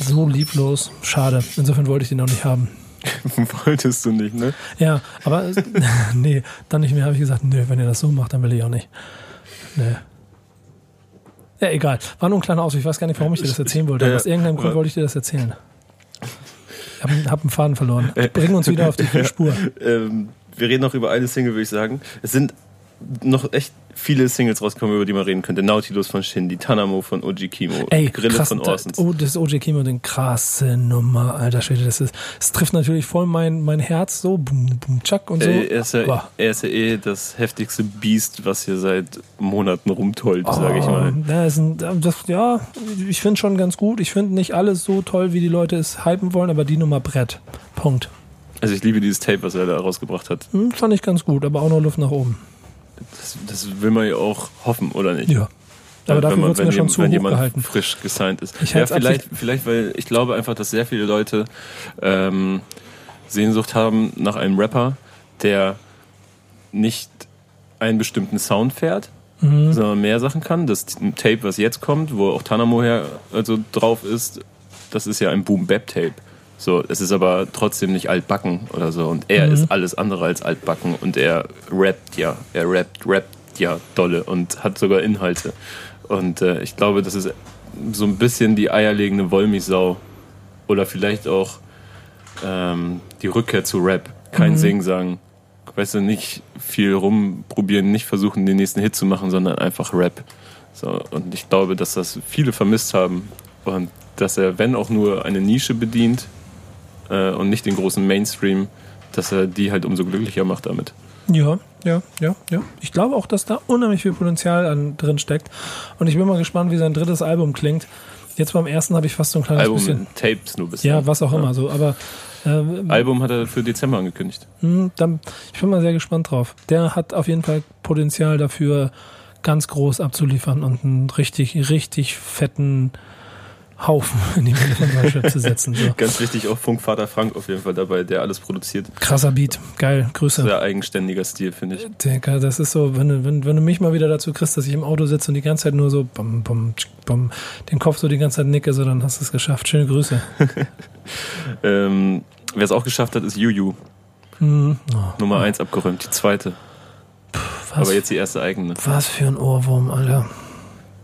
so lieblos, schade. Insofern wollte ich den noch nicht haben. Wolltest du nicht, ne? Ja, aber nee, dann nicht mehr habe ich gesagt, nö, wenn ihr das so macht, dann will ich auch nicht. Nee. Ja, egal. War nur ein kleiner Ausflug. Ich weiß gar nicht, warum ich dir das erzählen wollte. Aber aus irgendeinem Grund wollte ich dir das erzählen. Ich habe hab einen Faden verloren. Bring uns wieder auf die Spur. Ähm, wir reden noch über eine Single, würde ich sagen. Es sind noch echt viele Singles rausgekommen, über die man reden könnte. Nautilus von Shindy, Tanamo von Oji Kimo, Ey, Grille krass, von Orsons. Oh, das OJ Kimo, den krasse Nummer, alter Schwede. Das, ist, das trifft natürlich voll mein, mein Herz so. Boom, boom, tschack und so. Ey, er, ist ja, Boah. er ist ja eh das heftigste Biest, was hier seit Monaten rumtollt, sage ich mal. Oh, Ja, ist ein, das, ja ich finde schon ganz gut. Ich finde nicht alles so toll, wie die Leute es hypen wollen, aber die Nummer Brett. Punkt. Also ich liebe dieses Tape, was er da rausgebracht hat. Hm, fand ich ganz gut, aber auch noch Luft nach oben. Das, das will man ja auch hoffen, oder nicht? Ja. Aber Wenn dafür man- wird es mir schon zu wenn jemand gehalten. frisch gesigned ist. Ich ja, vielleicht, vielleicht, weil ich glaube einfach, dass sehr viele Leute ähm, Sehnsucht haben nach einem Rapper, der nicht einen bestimmten Sound fährt, Mhm. sondern mehr Sachen kann. Das Tape, was jetzt kommt, wo auch Tanamo her also drauf ist, das ist ja ein Boom-Bap-Tape. So, es ist aber trotzdem nicht altbacken oder so. Und er Mhm. ist alles andere als altbacken und er rappt ja, er rappt, rappt ja dolle und hat sogar Inhalte. Und äh, ich glaube, das ist so ein bisschen die eierlegende Wollmilchsau oder vielleicht auch ähm, die Rückkehr zu Rap. Kein Mhm. Sing-Sang. Weißt du, nicht viel rumprobieren, nicht versuchen, den nächsten Hit zu machen, sondern einfach Rap. So, und ich glaube, dass das viele vermisst haben und dass er, wenn auch nur eine Nische bedient äh, und nicht den großen Mainstream, dass er die halt umso glücklicher macht damit. Ja, ja, ja, ja. Ich glaube auch, dass da unheimlich viel Potenzial an, drin steckt. Und ich bin mal gespannt, wie sein drittes Album klingt. Jetzt beim ersten habe ich fast so ein kleines Album bisschen. Tapes nur bisher. Ja, was auch immer so. Aber äh, Album hat er für Dezember angekündigt. Hm, dann, ich bin mal sehr gespannt drauf. Der hat auf jeden Fall Potenzial dafür, ganz groß abzuliefern und einen richtig, richtig fetten Haufen in die Mitte von Deutschland zu setzen. So. Ganz wichtig, auch Funkvater Frank auf jeden Fall dabei, der alles produziert. Krasser Beat, geil, Grüße. Sehr eigenständiger Stil, finde ich. Digga, das ist so, wenn du, wenn, wenn du mich mal wieder dazu kriegst, dass ich im Auto sitze und die ganze Zeit nur so bum, bum, tsch, bum, den Kopf so die ganze Zeit nicke, so dann hast du es geschafft. Schöne Grüße. Ähm, Wer es auch geschafft hat, ist Juju. Hm, oh, Nummer 1 abgeräumt, die zweite. was, Aber jetzt die erste eigene. was für ein Ohrwurm, Alter.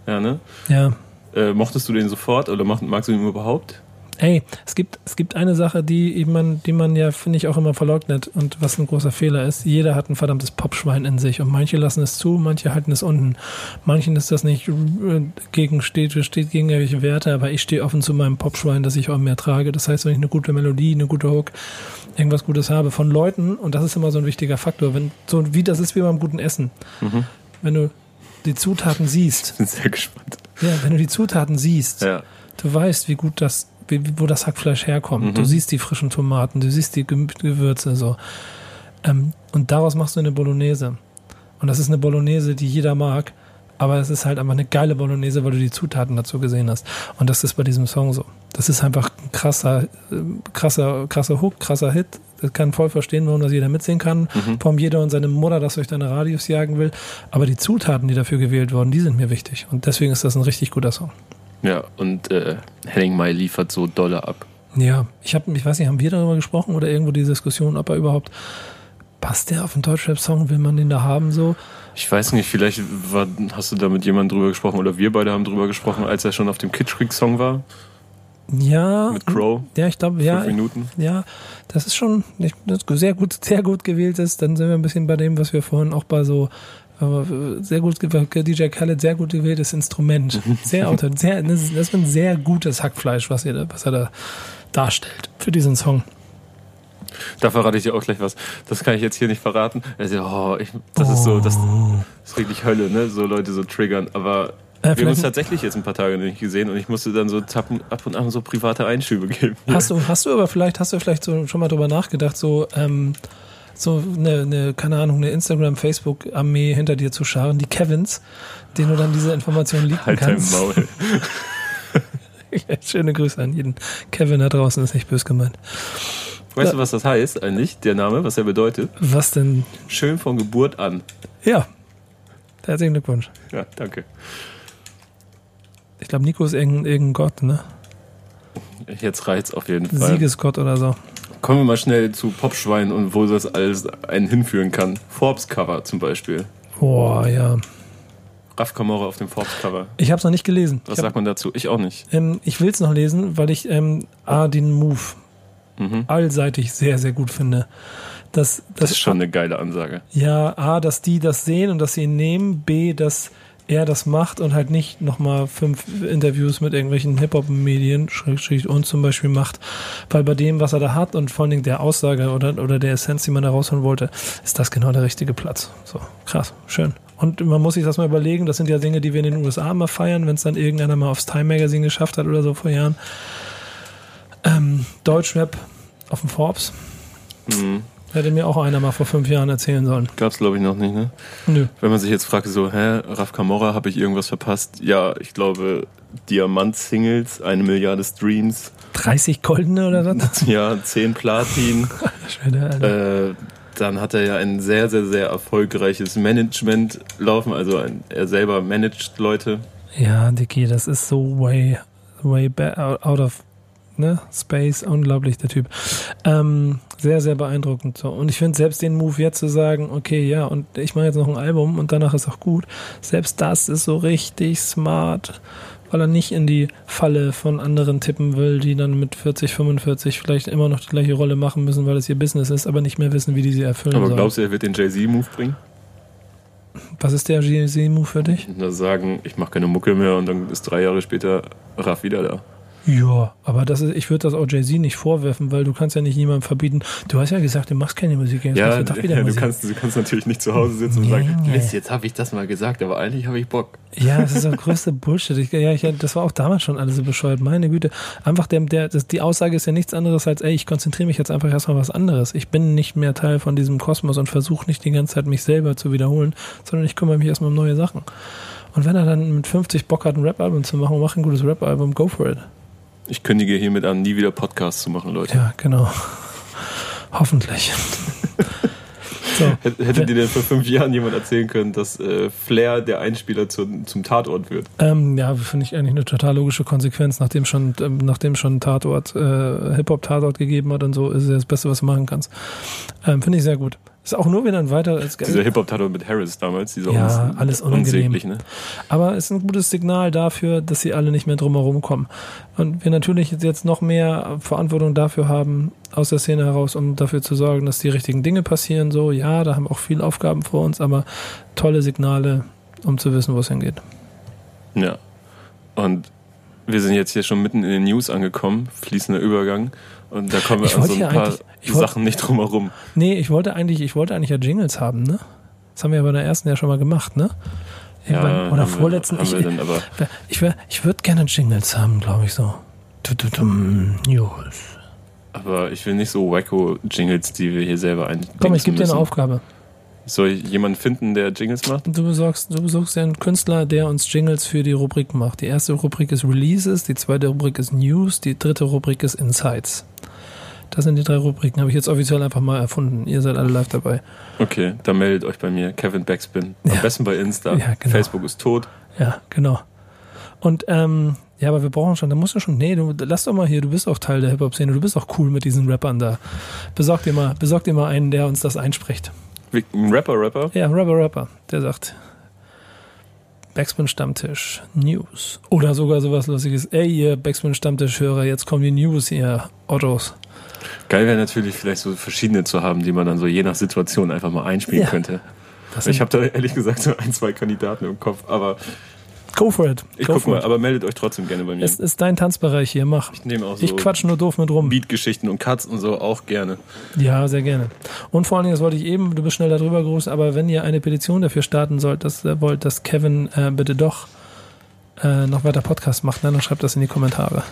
Ja, ne? Ja. Äh, mochtest du den sofort oder magst du ihn überhaupt? Ey, es gibt, es gibt eine Sache, die man, die man ja, finde ich, auch immer verleugnet und was ein großer Fehler ist. Jeder hat ein verdammtes Popschwein in sich und manche lassen es zu, manche halten es unten. Manchen ist das nicht äh, gegen, steht, steht gegen irgendwelche Werte, aber ich stehe offen zu meinem Popschwein, das ich auch mehr trage. Das heißt, wenn ich eine gute Melodie, eine gute Hook, irgendwas Gutes habe von Leuten, und das ist immer so ein wichtiger Faktor, wenn, so wie das ist wie beim guten Essen. Wenn du die Zutaten siehst, Bin sehr gespannt. ja, wenn du die Zutaten siehst, Ja. du weißt, wie gut das, wie, wo das Hackfleisch herkommt. Du siehst die frischen Tomaten, du siehst die Gewürze so. Ähm, und daraus machst du eine Bolognese. Und das ist eine Bolognese, die jeder mag. Aber es ist halt einfach eine geile Bolognese, weil du die Zutaten dazu gesehen hast. Und das ist bei diesem Song so. Das ist einfach ein krasser, äh, krasser, krasser Hook, krasser Hit. Das kann voll verstehen, warum das jeder mitsingen kann. Warum jeder und seine Mutter das durch deine Radios jagen will. Aber die Zutaten, die dafür gewählt wurden, die sind mir wichtig. Und deswegen ist das ein richtig guter Song. Ja, und äh, Henning May liefert so dolle ab. Ja, ich habe, ich weiß nicht, haben wir darüber gesprochen oder irgendwo die Diskussion, ob er überhaupt passt der auf einen Deutschrap-Song, will man den da haben so? Ich weiß nicht, vielleicht war, hast du da mit jemandem drüber gesprochen oder wir beide haben drüber gesprochen, als er schon auf dem Kitschkrieg-Song war. Ja. Mit Crow. Ja, ich glaube, ja. Fünf Minuten. Ja, das ist schon nicht, das ist sehr gut, sehr gut gewählt ist. Dann sind wir ein bisschen bei dem, was wir vorhin auch bei so aber sehr gut DJ Khaled sehr gut gewähltes Instrument. Sehr auto, sehr, das ist, ein sehr gutes Hackfleisch, was er, da, was er da darstellt für diesen Song. Da verrate ich dir auch gleich was. Das kann ich jetzt hier nicht verraten. Also, oh, ich, das ist so, das, das ist wirklich Hölle, ne? So Leute so triggern. Aber äh, wir haben uns tatsächlich jetzt ein paar Tage nicht gesehen und ich musste dann so ab und an so private Einschübe geben. Hast du, hast du aber vielleicht, hast du vielleicht so schon mal drüber nachgedacht, so, ähm, so eine, eine, keine Ahnung, eine Instagram, Facebook-Armee hinter dir zu scharen, die Kevins, denen du dann diese Informationen liegen halt kannst. Halt dein Maul. Schöne Grüße an jeden Kevin da draußen, ist nicht böse gemeint. Weißt du, was das heißt eigentlich, der Name, was er bedeutet? Was denn? Schön von Geburt an. Ja. Herzlichen Glückwunsch. Ja, danke. Ich glaube, Nico ist irgendein, irgendein Gott, ne? Jetzt reicht's auf jeden Fall. Siegesgott oder so. Kommen wir mal schnell zu Popschwein und wo das alles einen hinführen kann. Forbes-Cover zum Beispiel. Boah, ja. Raf Kamora auf dem Forbes-Cover. Ich habe es noch nicht gelesen. Was hab, sagt man dazu? Ich auch nicht. Ähm, ich will es noch lesen, weil ich ähm, A, den Move mhm. allseitig sehr, sehr gut finde. Das, das, das ist schon eine geile Ansage. Ja, A, dass die das sehen und dass sie ihn nehmen. B, dass er das macht und halt nicht nochmal fünf Interviews mit irgendwelchen Hip-Hop-Medien und zum Beispiel macht. Weil bei dem, was er da hat und vor allen Dingen der Aussage oder, oder der Essenz, die man da rausholen wollte, ist das genau der richtige Platz. So, krass, schön. Und man muss sich das mal überlegen, das sind ja Dinge, die wir in den USA immer feiern, wenn es dann irgendeiner mal aufs Time Magazine geschafft hat oder so vor Jahren. Ähm, Deutschrap auf dem Forbes. Mhm. Hätte mir auch einer mal vor fünf Jahren erzählen sollen. Gab's glaube ich noch nicht, ne? Nö. Wenn man sich jetzt fragt, so, hä, Raf Camorra, habe ich irgendwas verpasst? Ja, ich glaube, Diamant-Singles, eine Milliarde Streams. 30 goldene oder was? Ja, 10 Platin. Schöne, äh, dann hat er ja ein sehr, sehr, sehr erfolgreiches Management laufen. Also ein, er selber managt Leute. Ja, Dicky, das ist so way, way out of ne? Space, unglaublich der Typ. Ähm, sehr, sehr beeindruckend. So. Und ich finde selbst den Move jetzt zu sagen, okay, ja, und ich mache jetzt noch ein Album und danach ist auch gut, selbst das ist so richtig smart, weil er nicht in die Falle von anderen tippen will, die dann mit 40, 45 vielleicht immer noch die gleiche Rolle machen müssen, weil es ihr Business ist, aber nicht mehr wissen, wie die sie erfüllen Aber glaubst du, er wird den Jay-Z-Move bringen? Was ist der Jay-Z-Move für dich? Na, sagen, ich mache keine Mucke mehr und dann ist drei Jahre später Raff wieder da. Ja, aber das ist, ich würde das auch Jay-Z nicht vorwerfen, weil du kannst ja nicht jemandem verbieten. Du hast ja gesagt, du machst keine Musik. Jetzt ja, du, ja du, kannst, du kannst natürlich nicht zu Hause sitzen und sagen, Mist, jetzt habe ich das mal gesagt, aber eigentlich habe ich Bock. Ja, das ist der größte Bullshit. Ich, ja, ich, das war auch damals schon alles so bescheuert. Meine Güte. Einfach der, der, das, die Aussage ist ja nichts anderes als, ey, ich konzentriere mich jetzt einfach erstmal was anderes. Ich bin nicht mehr Teil von diesem Kosmos und versuche nicht die ganze Zeit mich selber zu wiederholen, sondern ich kümmere mich erstmal um neue Sachen. Und wenn er dann mit 50 Bock hat, ein Rap-Album zu machen, mach ein gutes Rap-Album, go for it. Ich kündige hiermit an, nie wieder Podcasts zu machen, Leute. Ja, genau. Hoffentlich. so. Hätte dir denn vor fünf Jahren jemand erzählen können, dass äh, Flair der Einspieler zu, zum Tatort wird? Ähm, ja, finde ich eigentlich eine total logische Konsequenz, nachdem schon, ähm, nachdem schon Tatort, äh, Hip-Hop-Tatort gegeben hat und so, ist es das Beste, was du machen kannst. Ähm, finde ich sehr gut. Ist auch nur wieder ein weiterer. Dieser Hip-Hop-Tattoo mit Harris damals, dieser ja, uns, alles unangenehm. Ne? Aber es ist ein gutes Signal dafür, dass sie alle nicht mehr drumherum kommen. Und wir natürlich jetzt noch mehr Verantwortung dafür haben, aus der Szene heraus, um dafür zu sorgen, dass die richtigen Dinge passieren. So, ja, da haben wir auch viele Aufgaben vor uns, aber tolle Signale, um zu wissen, wo es hingeht. Ja. Und wir sind jetzt hier schon mitten in den News angekommen, fließender Übergang. Und da kommen wir an so ein paar Sachen nicht drum herum. Nee, ich wollte eigentlich, ich wollte eigentlich ja Jingles haben, ne? Das haben wir ja bei der ersten ja schon mal gemacht, ne? Ja, oder vorletzten. Wir, ich, dann, ich, ich, ich würde gerne Jingles haben, glaube ich so. News. Aber ich will nicht so wacko Jingles, die wir hier selber ein. Komm, ich gebe dir eine Aufgabe. Soll ich jemanden finden, der Jingles macht? Du besorgst, du besorgst einen Künstler, der uns Jingles für die Rubrik macht. Die erste Rubrik ist Releases, die zweite Rubrik ist News, die dritte Rubrik ist Insights. Das sind die drei Rubriken, habe ich jetzt offiziell einfach mal erfunden. Ihr seid alle live dabei. Okay, dann meldet euch bei mir, Kevin Backspin. Am ja. besten bei Insta. Ja, genau. Facebook ist tot. Ja, genau. Und ähm, ja, aber wir brauchen schon, da musst du schon, nee, du lass doch mal hier, du bist auch Teil der Hip-Hop-Szene, du bist auch cool mit diesen Rappern da. Besorg dir mal, besorg dir mal einen, der uns das einspricht. Ein Rapper, Rapper? Ja, Rapper, Rapper. Der sagt, Backspin Stammtisch News. Oder sogar sowas Lustiges. Ey, ihr Backspin Stammtisch-Hörer, jetzt kommen die News, ihr Ottos. Geil wäre natürlich vielleicht so verschiedene zu haben, die man dann so je nach Situation einfach mal einspielen Ja. könnte. Ich habe da ehrlich gesagt so ein, zwei Kandidaten im Kopf, aber Go for it. ich Go guck for mal, it. aber meldet euch trotzdem gerne bei mir. Es ist dein Tanzbereich hier, mach. ich nehme auch so Ich quatsch nur doof mit rum. Beat-Geschichten und Cuts und so auch gerne. Ja, sehr gerne. Und vor allen Dingen, das wollte ich eben, du bist schnell darüber gerufen, aber wenn ihr eine Petition dafür starten sollt, dass äh, wollt, dass Kevin äh, bitte doch äh, noch weiter Podcast macht, dann schreibt das in die Kommentare.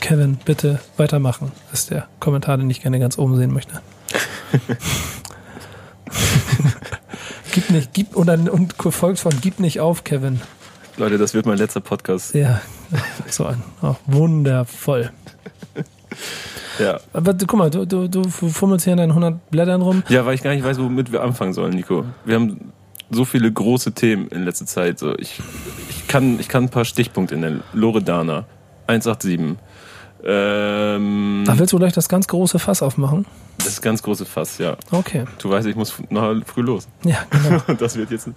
Kevin, bitte weitermachen, ist der Kommentar, den ich gerne ganz oben sehen möchte. gib nicht, gib und dann und folgt von gib nicht auf, Kevin. Leute, das wird mein letzter Podcast. Ja, so ein oh, wundervoll. Ja. Aber guck mal, du, du, du fummelst hier an deinen 100 Blättern rum. ja, weil ich gar nicht weiß, womit wir anfangen sollen, Nico. Wir haben so viele große Themen in letzter Zeit. So, ich, ich, kann, ich kann ein paar Stichpunkte nennen. Loredana, 187. Ähm, Ach, willst du gleich das ganz große Fass aufmachen? das ganz große Fass, ja. Okay. Du weißt, ich muss noch früh los. Ja, genau. Das wird jetzt.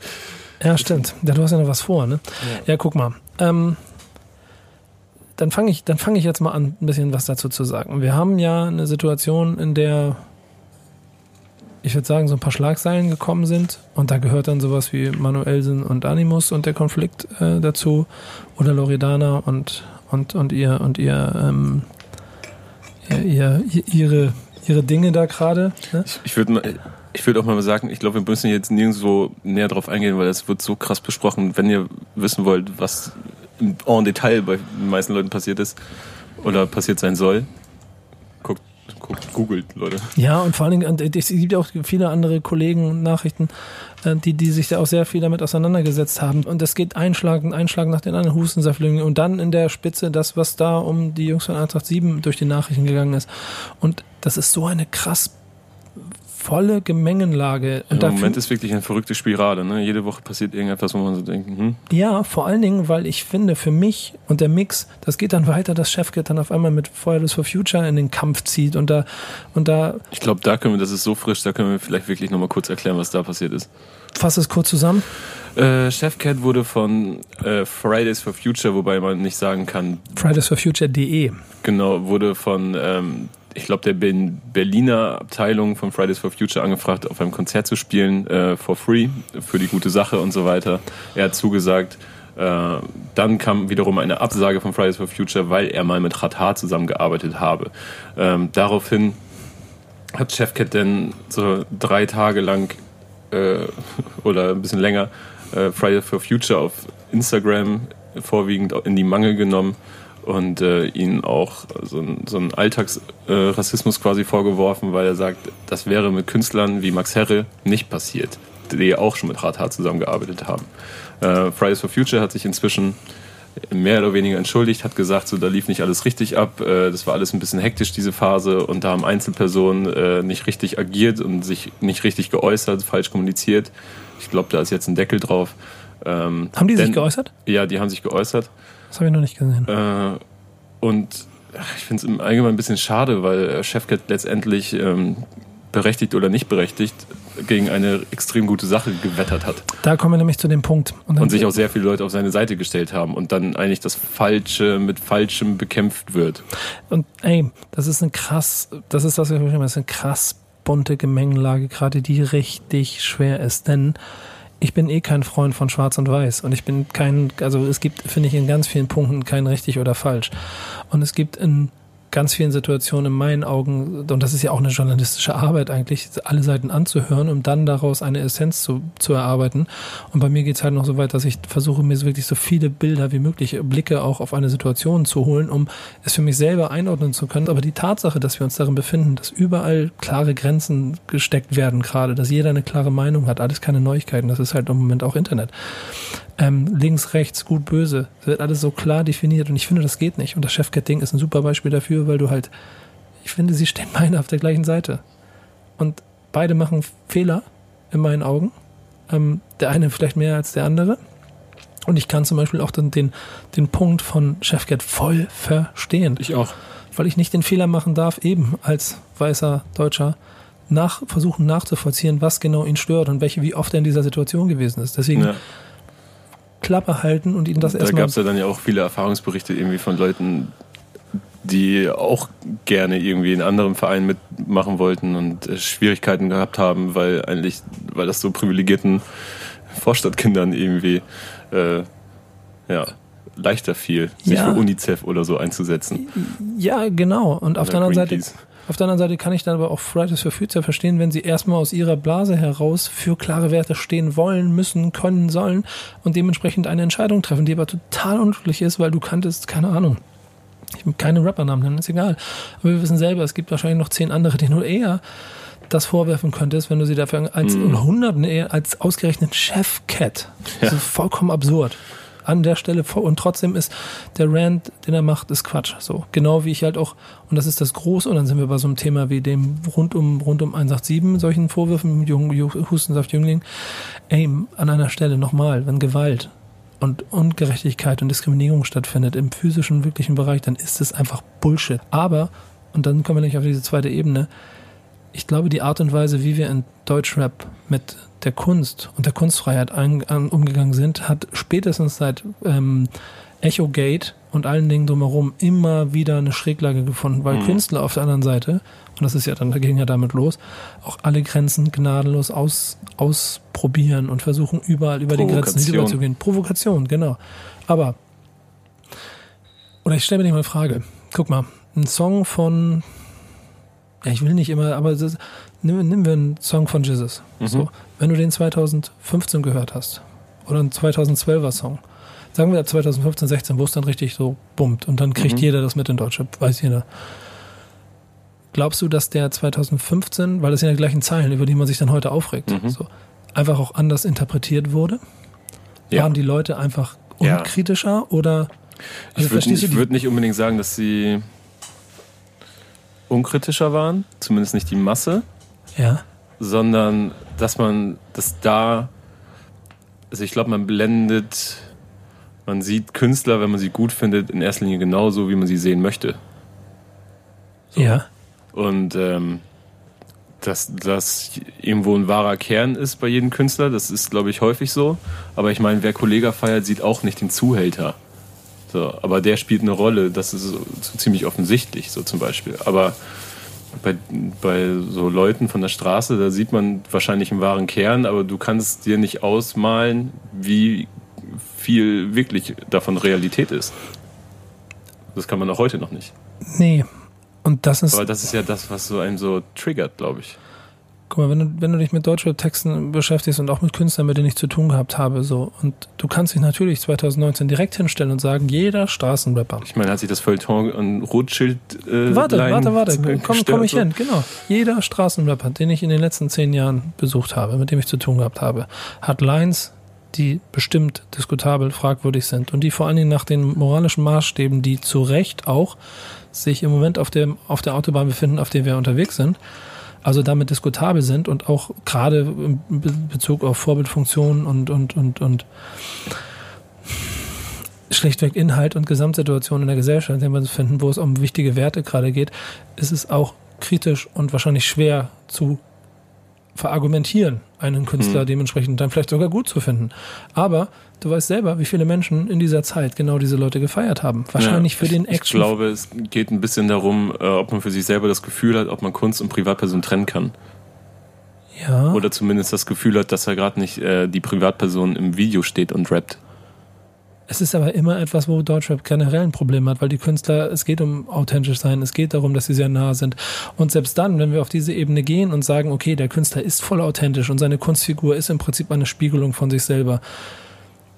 Ja, stimmt. Ja, du hast ja noch was vor, ne? Ja, guck mal. Ähm, dann fange ich, dann fange ich jetzt mal an, ein bisschen was dazu zu sagen. Wir haben ja eine Situation, in der ich würde sagen, so ein paar Schlagseilen gekommen sind und da gehört dann sowas wie Manuelsen und Animus und der Konflikt äh, dazu oder Loredana und und und ihr und ihr ähm, ihr, ihr ihre ihre Dinge da gerade. Ne? Ich, ich würde. Ich würde auch mal sagen, ich glaube, wir müssen jetzt nirgendwo näher drauf eingehen, weil das wird so krass besprochen. Wenn ihr wissen wollt, was en Detail bei den meisten Leuten passiert ist oder passiert sein soll, guckt, googelt, Leute. Ja, und vor allen Dingen, es gibt ja auch viele andere Kollegen und Nachrichten, äh, die, die sich da auch sehr viel damit auseinandergesetzt haben. Und es geht Einschlag, ein Einschlag nach den anderen Hustensaftlinien und dann in der Spitze das, was da um die Jungs von Eintracht 7 durch die Nachrichten gegangen ist. Und das ist so eine krass volle Gemengenlage. Und Im dafür- Moment ist wirklich eine verrückte Spirale. Ne? Jede Woche passiert irgendetwas, wo man so denkt, hm, Ja, vor allen Dingen, weil ich finde, für mich und der Mix, das geht dann weiter, dass Chefkit dann auf einmal mit Feuerless for Future in den Kampf zieht und da, und da, ich glaube, da können wir, das ist so frisch, da können wir vielleicht wirklich nochmal kurz erklären, was da passiert ist. fass es kurz zusammen. Äh, Chefcat wurde von äh, Fridays for Future, wobei man nicht sagen kann, Fridays for Future.de. Genau, wurde von, ähm, ich glaube, der Ber- Berliner Abteilung von Fridays for Future angefragt, auf einem Konzert zu spielen, äh, for free, für die gute Sache und so weiter. Er hat zugesagt. Äh, dann kam wiederum eine Absage von Fridays for Future, weil er mal mit Ratar zusammengearbeitet habe. Ähm, daraufhin hat Chefcat dann so drei Tage lang äh, oder ein bisschen länger äh, Fridays for Future auf Instagram vorwiegend in die Mangel genommen und äh, ihnen auch so, ein, so einen Alltagsrassismus äh, quasi vorgeworfen, weil er sagt, das wäre mit Künstlern wie Max Herre nicht passiert, die auch schon mit Ratar zusammengearbeitet haben. Äh, Fridays for Future hat sich inzwischen mehr oder weniger entschuldigt, hat gesagt, so da lief nicht alles richtig ab, äh, das war alles ein bisschen hektisch diese Phase und da haben Einzelpersonen äh, nicht richtig agiert und sich nicht richtig geäußert, falsch kommuniziert. Ich glaube, da ist jetzt ein Deckel drauf. Ähm, Haben die sich denn- geäußert? Ja, die haben sich geäußert. Das habe ich noch nicht gesehen. Äh, und ach, ich finde es im Allgemeinen ein bisschen schade, weil äh, Chefcat letztendlich ähm, berechtigt oder nicht berechtigt gegen eine extrem gute Sache gewettert hat Da kommen wir nämlich zu dem Punkt. Und, und sich auch sehr viele Leute auf seine Seite gestellt haben und dann eigentlich das Falsche mit Falschem bekämpft wird. und ey, das ist ein krass, das ist das, was ich meine, das ist eine krass bunte Gemengelage, gerade die richtig schwer ist. Denn ich bin eh kein Freund von Schwarz und Weiß und ich bin kein, also es gibt, finde ich, in ganz vielen Punkten kein richtig oder falsch. Und es gibt in ganz vielen Situationen in meinen Augen, und das ist ja auch eine journalistische Arbeit eigentlich, alle Seiten anzuhören, um dann daraus eine Essenz zu, zu erarbeiten. Und bei mir geht's halt noch so weit, dass ich versuche, mir wirklich so viele Bilder wie möglich, Blicke auch auf eine Situation zu holen, um es für mich selber einordnen zu können. Aber die Tatsache, dass wir uns darin befinden, dass überall klare Grenzen gesteckt werden gerade, dass jeder eine klare Meinung hat, alles keine Neuigkeiten, das ist halt im Moment auch Internet. Ähm, links, rechts, gut, böse, das wird alles so klar definiert und ich finde, das geht nicht. Und das Chefcat-Ding ist ein super Beispiel dafür, weil du halt, ich finde, sie stehen beide auf der gleichen Seite. Und beide machen Fehler, in meinen Augen. Ähm, der eine vielleicht mehr als der andere. Und ich kann zum Beispiel auch den, den, den Punkt von Chefcat voll verstehen Ich auch. weil ich nicht den Fehler machen darf, eben als weißer Deutscher nach, versuchen nachzuvollziehen, was genau ihn stört und welche, wie oft er in dieser Situation gewesen ist. Deswegen Ja. Klappe halten und ihnen das Da erstmal. gab es ja dann ja auch viele Erfahrungsberichte irgendwie von Leuten, die auch gerne irgendwie in anderen Vereinen mitmachen wollten und äh, Schwierigkeiten gehabt haben, weil eigentlich, weil das so privilegierten Vorstadtkindern irgendwie äh, ja, leichter fiel, sich Ja. für UNICEF oder so einzusetzen. Ja, genau. Und auf Oder der anderen Seite, auf der anderen Seite kann ich dann aber auch Fridays for Future verstehen, wenn sie erstmal aus ihrer Blase heraus für klare Werte stehen wollen, müssen, können, sollen und dementsprechend eine Entscheidung treffen, die aber total unglücklich ist, weil du kanntest, keine Ahnung. Ich will keine Rappernamen nennen, ist egal. Aber wir wissen selber, es gibt wahrscheinlich noch zehn andere, denen du eher das vorwerfen könntest, wenn du sie dafür als Mhm. hunderten eher als ausgerechnet Chef-Cat. Das Ja. ist vollkommen absurd. An der Stelle vor und trotzdem ist der Rant, den er macht, ist Quatsch. So genau wie ich halt auch und das ist das Große und dann sind wir bei so einem Thema wie dem rund um rund um 187 solchen Vorwürfen Jung, Ju- Hustensaft Jüngling. Ey, an einer Stelle nochmal, wenn Gewalt und Ungerechtigkeit und Diskriminierung stattfindet im physischen, wirklichen Bereich, dann ist es einfach Bullshit. Aber, und dann kommen wir nicht auf diese zweite Ebene, ich glaube, die Art und Weise, wie wir in Deutschrap mit der Kunst und der Kunstfreiheit ein, an, umgegangen sind, hat spätestens seit ähm, Echo Gate und allen Dingen drumherum immer wieder eine Schräglage gefunden, weil Mhm. Künstler auf der anderen Seite, und das ist ja dann, da ging ja damit los, auch alle Grenzen gnadenlos aus, ausprobieren und versuchen überall über die Grenzen hinüberzugehen. Provokation, genau. Aber, oder ich stelle mir dir mal eine Frage. Guck mal, ein Song von, ja, ich will nicht immer, aber ist, nimm, nehmen wir einen Song von Jesus. Mhm. So, wenn du den 2015 gehört hast, oder ein 2012er Song, sagen wir ab 2015, 16, wo es dann richtig so bummt und dann kriegt Mhm. jeder das mit in Deutschland, weiß jeder. Glaubst du, dass der 2015, weil das sind ja die gleichen Zeilen, über die man sich dann heute aufregt, Mhm. so, einfach auch anders interpretiert wurde? Ja. Waren die Leute einfach Ja. unkritischer oder also ich würde nicht, würd nicht unbedingt sagen, dass sie unkritischer waren, zumindest nicht die Masse, ja, sondern dass man, dass da, also ich glaube, man blendet, man sieht Künstler, wenn man sie gut findet, in erster Linie genauso, wie man sie sehen möchte. ja, Und ähm, dass das irgendwo ein wahrer Kern ist bei jedem Künstler, das ist, glaube ich, häufig so. Aber ich meine, wer Kollega feiert, sieht auch nicht den Zuhälter. So, aber der spielt eine Rolle, das ist so, so ziemlich offensichtlich, so zum Beispiel. Aber bei, bei so Leuten von der Straße, da sieht man wahrscheinlich einen wahren Kern, aber du kannst dir nicht ausmalen, wie viel wirklich davon Realität ist. Das kann man auch heute noch nicht. nee. Und das ist, Aber das ist ja das, was so einem so triggert, glaube ich. Guck mal, wenn du, wenn du dich mit deutschen Texten beschäftigst und auch mit Künstlern, mit denen ich zu tun gehabt habe, so, und du kannst dich natürlich 2019 direkt hinstellen und sagen, jeder Straßenrapper. Ich meine, hat sich das Feuilleton an Rothschild äh, Warte, Line warte, warte, komm, komm ich so? hin, genau. Jeder Straßenrapper, den ich in den letzten zehn Jahren besucht habe, mit dem ich zu tun gehabt habe, hat Lines, die bestimmt diskutabel, fragwürdig sind und die vor allen Dingen nach den moralischen Maßstäben, die zu Recht auch sich im Moment auf, dem, auf der Autobahn befinden, auf der wir unterwegs sind, also damit diskutabel sind und auch gerade in Be- Bezug auf Vorbildfunktionen und, und, und, und schlichtweg Inhalt und Gesamtsituation in der Gesellschaft, in der wir uns finden, wo es um wichtige Werte gerade geht, ist es auch kritisch und wahrscheinlich schwer zu verargumentieren, einen Künstler Hm. dementsprechend dann vielleicht sogar gut zu finden. Aber du weißt selber, wie viele Menschen in dieser Zeit genau diese Leute gefeiert haben. Wahrscheinlich Ja, für den Action. Ich glaube, es geht ein bisschen darum, äh, ob man für sich selber das Gefühl hat, ob man Kunst und Privatperson trennen kann. ja. Oder zumindest das Gefühl hat, dass er gerade nicht äh, die Privatperson im Video steht und rappt. Es ist aber immer etwas, wo Deutschrap generell ein Problem hat, weil die Künstler, es geht um authentisch sein, es geht darum, dass sie sehr nah sind. Und selbst dann, wenn wir auf diese Ebene gehen und sagen, okay, der Künstler ist voll authentisch und seine Kunstfigur ist im Prinzip eine Spiegelung von sich selber,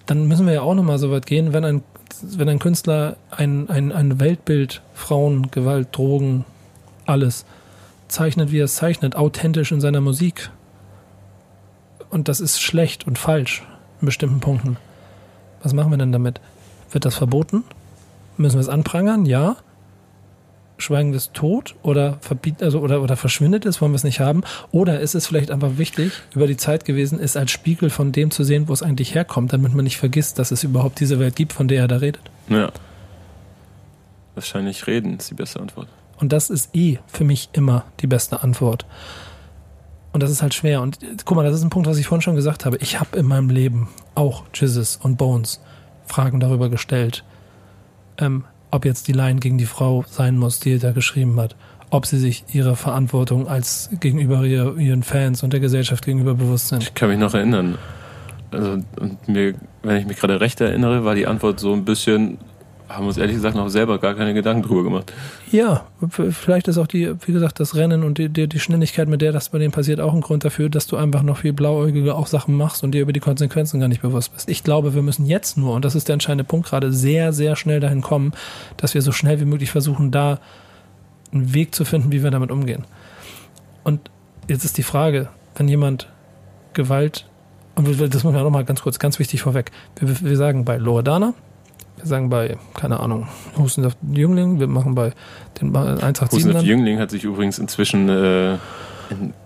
dann müssen wir ja auch nochmal so weit gehen, wenn ein, wenn ein Künstler ein, ein, ein Weltbild, Frauen, Gewalt, Drogen, alles zeichnet, wie er es zeichnet, authentisch in seiner Musik. Und das ist schlecht und falsch in bestimmten Punkten. Was machen wir denn damit? Wird das verboten? Müssen wir es anprangern? Ja. Schweigen es tot oder verbieten, also oder, oder verschwindet es, wollen wir es nicht haben? Oder ist es vielleicht einfach wichtig, über die Zeit gewesen, es als Spiegel von dem zu sehen, wo es eigentlich herkommt, damit man nicht vergisst, dass es überhaupt diese Welt gibt, von der er da redet. Ja. Wahrscheinlich reden ist die beste Antwort. Und das ist eh für mich immer die beste Antwort. Und das ist halt schwer. Und äh, guck mal, das ist ein Punkt, was ich vorhin schon gesagt habe. Ich habe in meinem Leben auch Jizzes und Bones Fragen darüber gestellt, ähm, ob jetzt die Line gegen die Frau sein muss, die er da geschrieben hat. Ob sie sich ihrer Verantwortung als gegenüber ihr, ihren Fans und der Gesellschaft gegenüber bewusst sind. Ich kann mich noch erinnern. Also, und mir, wenn ich mich gerade recht erinnere, war die Antwort so ein bisschen, haben uns ehrlich gesagt noch selber gar keine Gedanken drüber gemacht. Ja, vielleicht ist auch die, wie gesagt, das Rennen und die, die, die Schnelligkeit, mit der das bei denen passiert, auch ein Grund dafür, dass du einfach noch viel blauäugiger auch Sachen machst und dir über die Konsequenzen gar nicht bewusst bist. Ich glaube, wir müssen jetzt nur, und das ist der entscheidende Punkt, gerade sehr, sehr schnell dahin kommen, dass wir so schnell wie möglich versuchen, da einen Weg zu finden, wie wir damit umgehen. Und jetzt ist die Frage, wenn jemand Gewalt, und das muss man auch noch mal ganz kurz, ganz wichtig vorweg, wir, wir sagen bei Loredana, wir sagen bei, keine Ahnung, Hustensaft Jüngling, wir machen bei den 187 Hustensaft Jüngling hat sich übrigens inzwischen äh,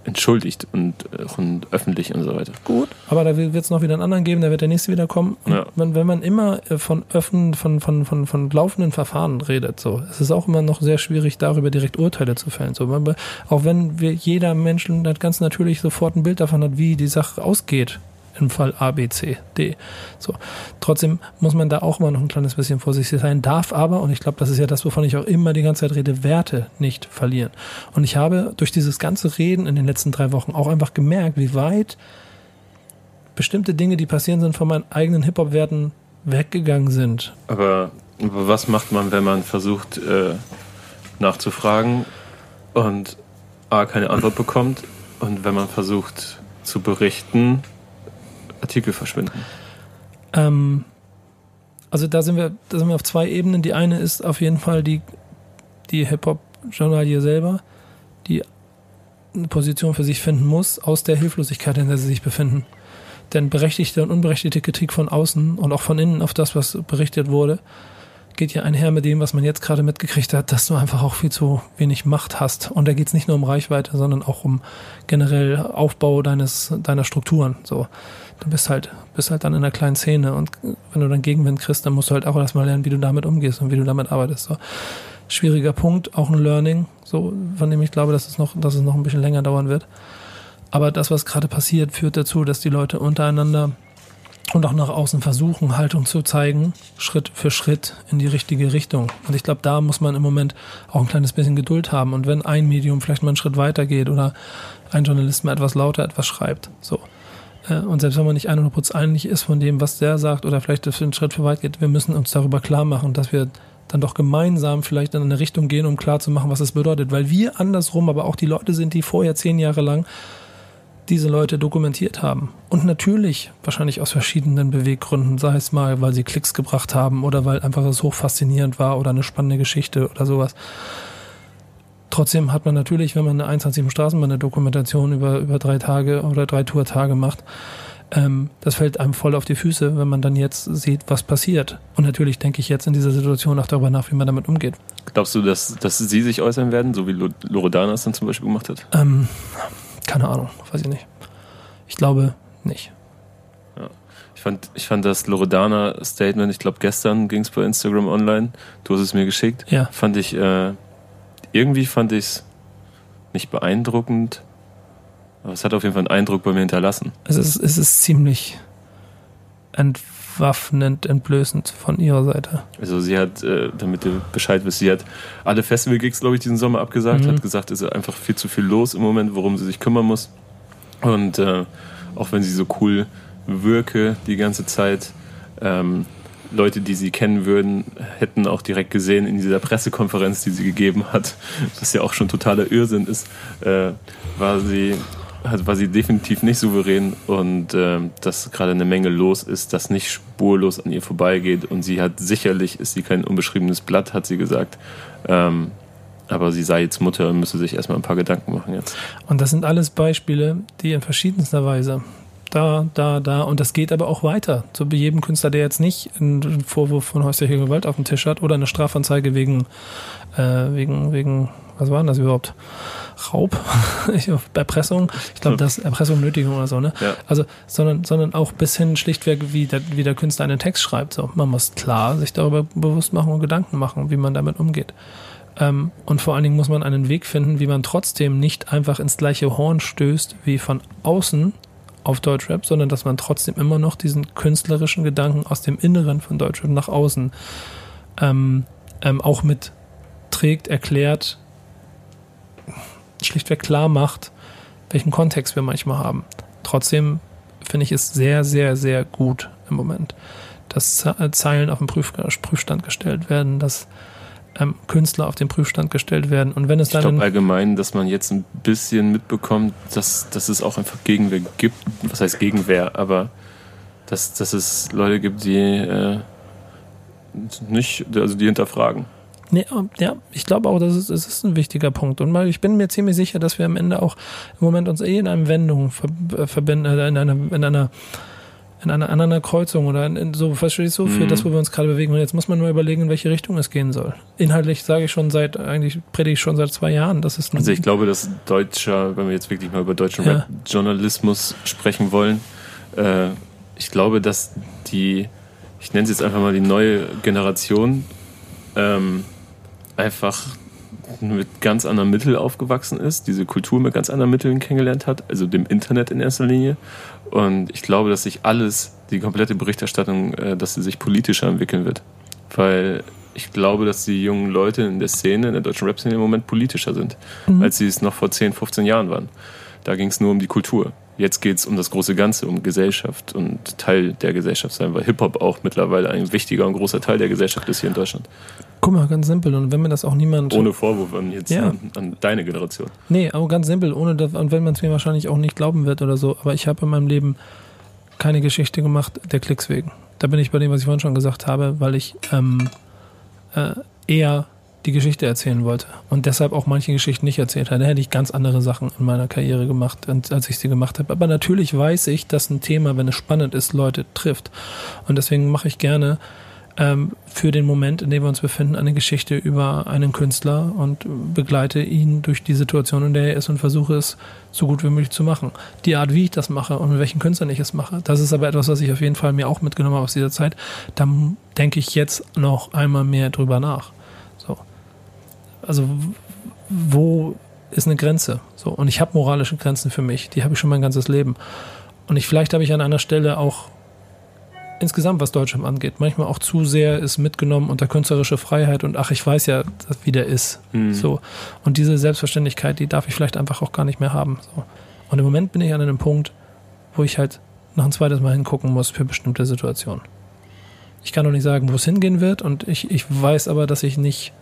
entschuldigt und, äh, und öffentlich und so weiter. Gut, aber da wird es noch wieder einen anderen geben, da wird der nächste wieder kommen. Und ja. wenn, wenn man immer äh, von öffnen, von, von, von, von laufenden Verfahren redet, so, es ist auch immer noch sehr schwierig, darüber direkt Urteile zu fällen. So, auch wenn wir jeder Mensch ganz natürlich sofort ein Bild davon hat, wie die Sache ausgeht im Fall A, B, C, D. So. Trotzdem muss man da auch immer noch ein kleines bisschen vorsichtig sein, darf aber, und ich glaube, das ist ja das, wovon ich auch immer die ganze Zeit rede, Werte nicht verlieren. Und ich habe durch dieses ganze Reden in den letzten drei Wochen auch einfach gemerkt, wie weit bestimmte Dinge, die passieren sind, von meinen eigenen Hip-Hop-Werten weggegangen sind. Aber, was macht man, wenn man versucht äh, nachzufragen und A, keine Antwort bekommt und wenn man versucht zu berichten Artikel verschwinden? Ähm, also da sind wir, da sind wir auf zwei Ebenen. Die eine ist auf jeden Fall die, die Hip-Hop-Journalie selber, die eine Position für sich finden muss, aus der Hilflosigkeit, in der sie sich befinden. Denn berechtigte und unberechtigte Kritik von außen und auch von innen auf das, was berichtet wurde, geht ja einher mit dem, was man jetzt gerade mitgekriegt hat, dass du einfach auch viel zu wenig Macht hast. Und da geht es nicht nur um Reichweite, sondern auch um generell Aufbau deines, deiner Strukturen. So du bist halt, bist halt dann in einer kleinen Szene und wenn du dann Gegenwind kriegst, dann musst du halt auch erstmal lernen, wie du damit umgehst und wie du damit arbeitest. So. Schwieriger Punkt, auch ein Learning, so, von dem ich glaube, dass es noch, dass es noch ein bisschen länger dauern wird. Aber das, was gerade passiert, führt dazu, dass die Leute untereinander und auch nach außen versuchen, Haltung zu zeigen, Schritt für Schritt in die richtige Richtung. Und ich glaube, da muss man im Moment auch ein kleines bisschen Geduld haben. Und wenn ein Medium vielleicht mal einen Schritt weiter geht oder ein Journalist mal etwas lauter etwas schreibt, so, und selbst wenn man nicht 100% einig ist von dem, was der sagt oder vielleicht das einen Schritt für weit geht, wir müssen uns darüber klar machen, dass wir dann doch gemeinsam vielleicht in eine Richtung gehen, um klar zu machen, was es bedeutet. Weil wir andersrum, aber auch die Leute sind, die vorher zehn Jahre lang diese Leute dokumentiert haben. Und natürlich, wahrscheinlich aus verschiedenen Beweggründen, sei es mal, weil sie Klicks gebracht haben oder weil einfach es hoch faszinierend war oder eine spannende Geschichte oder sowas. Trotzdem hat man natürlich, wenn man eine 21 Straßenbahn eine Dokumentation über, über drei Tage oder drei Tourtage macht, ähm, das fällt einem voll auf die Füße, wenn man dann jetzt sieht, was passiert. Und natürlich denke ich jetzt in dieser Situation auch darüber nach, wie man damit umgeht. Glaubst du, dass, dass sie sich äußern werden, so wie Loredana es dann zum Beispiel gemacht hat? Ähm, keine Ahnung, weiß ich nicht. Ich glaube nicht. Ja. Ich fand, ich fand das Loredana-Statement, ich glaube gestern ging es bei Instagram online, du hast es mir geschickt, ja. fand ich äh, irgendwie fand ich es nicht beeindruckend, aber es hat auf jeden Fall einen Eindruck bei mir hinterlassen. Es ist, es ist ziemlich entwaffnend, entblößend von ihrer Seite. Also sie hat, äh, damit du Bescheid wisst, sie hat alle Festival-Gigs, glaube ich, diesen Sommer abgesagt, mhm. hat gesagt, es ist einfach viel zu viel los im Moment, worum sie sich kümmern muss. Und äh, auch wenn sie so cool wirke die ganze Zeit, ähm, Leute, die sie kennen würden, hätten auch direkt gesehen in dieser Pressekonferenz, die sie gegeben hat, was ja auch schon totaler Irrsinn ist, äh, war sie war sie definitiv nicht souverän und äh, dass gerade eine Menge los ist, das nicht spurlos an ihr vorbeigeht und sie hat sicherlich ist sie kein unbeschriebenes Blatt, hat sie gesagt. Ähm, aber sie sei jetzt Mutter und müsse sich erstmal ein paar Gedanken machen jetzt. Und das sind alles Beispiele, die in verschiedenster Weise da, da, da. Und das geht aber auch weiter. So bei jedem Künstler, der jetzt nicht einen Vorwurf von häuslicher Gewalt auf dem Tisch hat oder eine Strafanzeige wegen, äh, wegen, wegen, was war denn das überhaupt? Raub, Erpressung, ich glaube, das Erpressung, Nötigung oder so, ne? Ja. Also, sondern, sondern auch bis hin schlichtweg, wie der, wie der Künstler einen Text schreibt. So, man muss klar sich darüber bewusst machen und Gedanken machen, wie man damit umgeht. Ähm, und vor allen Dingen muss man einen Weg finden, wie man trotzdem nicht einfach ins gleiche Horn stößt wie von außen auf Deutschrap, sondern dass man trotzdem immer noch diesen künstlerischen Gedanken aus dem Inneren von Deutschrap nach außen ähm, ähm, auch mit trägt, erklärt, schlichtweg klar macht, welchen Kontext wir manchmal haben. Trotzdem finde ich es sehr, sehr, sehr gut im Moment, dass Zeilen auf den Prüf Prüfstand gestellt werden, dass ähm, Künstler auf den Prüfstand gestellt werden. Und wenn es dann. Ich glaube allgemein, dass man jetzt ein bisschen mitbekommt, dass, dass es auch einfach Gegenwehr gibt. Was heißt Gegenwehr? Aber dass, dass es Leute gibt, die äh, nicht, also die hinterfragen. Nee, ja, ich glaube auch, das ist, das ist ein wichtiger Punkt. Und ich bin mir ziemlich sicher, dass wir am Ende auch im Moment uns eh in einer Wendung äh, verbinden, äh, in einer, in einer in einer anderen Kreuzung oder in, in so, verstehst du, für mhm. das, wo wir uns gerade bewegen. Und jetzt muss man nur überlegen, in welche Richtung es gehen soll. Inhaltlich sage ich schon seit, eigentlich predige ich schon seit zwei Jahren. Das ist also ich glaube, dass deutscher, wenn wir jetzt wirklich mal über deutschen ja. Rap-Journalismus sprechen wollen, äh, ich glaube, dass die, ich nenne es jetzt einfach mal die neue Generation, ähm, einfach mit ganz anderen Mitteln aufgewachsen ist, diese Kultur mit ganz anderen Mitteln kennengelernt hat, also dem Internet in erster Linie. Und ich glaube, dass sich alles, die komplette Berichterstattung, äh, dass sie sich politischer entwickeln wird. Weil ich glaube, dass die jungen Leute in der Szene, in der deutschen Rap-Szene im Moment politischer sind, mhm. als sie es noch vor 10, 15 Jahren waren. Da ging es nur um die Kultur. Jetzt geht es um das große Ganze, um Gesellschaft und Teil der Gesellschaft sein, weil Hip-Hop auch mittlerweile ein wichtiger und großer Teil der Gesellschaft ist hier in Deutschland. Guck mal, ganz simpel. Und wenn mir das auch niemand. Ohne Vorwurf an jetzt ja. an, an, deine Generation. Nee, aber ganz simpel, ohne das, und wenn man es mir wahrscheinlich auch nicht glauben wird oder so. Aber ich habe in meinem Leben keine Geschichte gemacht der Klicks wegen. Da bin ich bei dem, was ich vorhin schon gesagt habe, weil ich ähm, äh, eher die Geschichte erzählen wollte und deshalb auch manche Geschichten nicht erzählt habe. Da hätte ich ganz andere Sachen in meiner Karriere gemacht, als ich sie gemacht habe. Aber natürlich weiß ich, dass ein Thema, wenn es spannend ist, Leute trifft. Und deswegen mache ich gerne ähm, für den Moment, in dem wir uns befinden, eine Geschichte über einen Künstler und begleite ihn durch die Situation, in der er ist und versuche es so gut wie möglich zu machen. Die Art, wie ich das mache und mit welchen Künstlern ich es mache, das ist aber etwas, was ich auf jeden Fall mir auch mitgenommen habe aus dieser Zeit. Da denke ich jetzt noch einmal mehr drüber nach. So. Also, wo ist eine Grenze? So. Und ich habe moralische Grenzen für mich. Die habe ich schon mein ganzes Leben. Und ich, vielleicht habe ich an einer Stelle auch insgesamt, was Deutschland angeht, manchmal auch zu sehr ist mitgenommen unter künstlerische Freiheit und ach, ich weiß ja, wie der ist. Mhm. So. Und diese Selbstverständlichkeit, die darf ich vielleicht einfach auch gar nicht mehr haben. So. Und im Moment bin ich an einem Punkt, wo ich halt noch ein zweites Mal hingucken muss für bestimmte Situationen. Ich kann noch nicht sagen, wo es hingehen wird und ich, ich weiß aber, dass ich nicht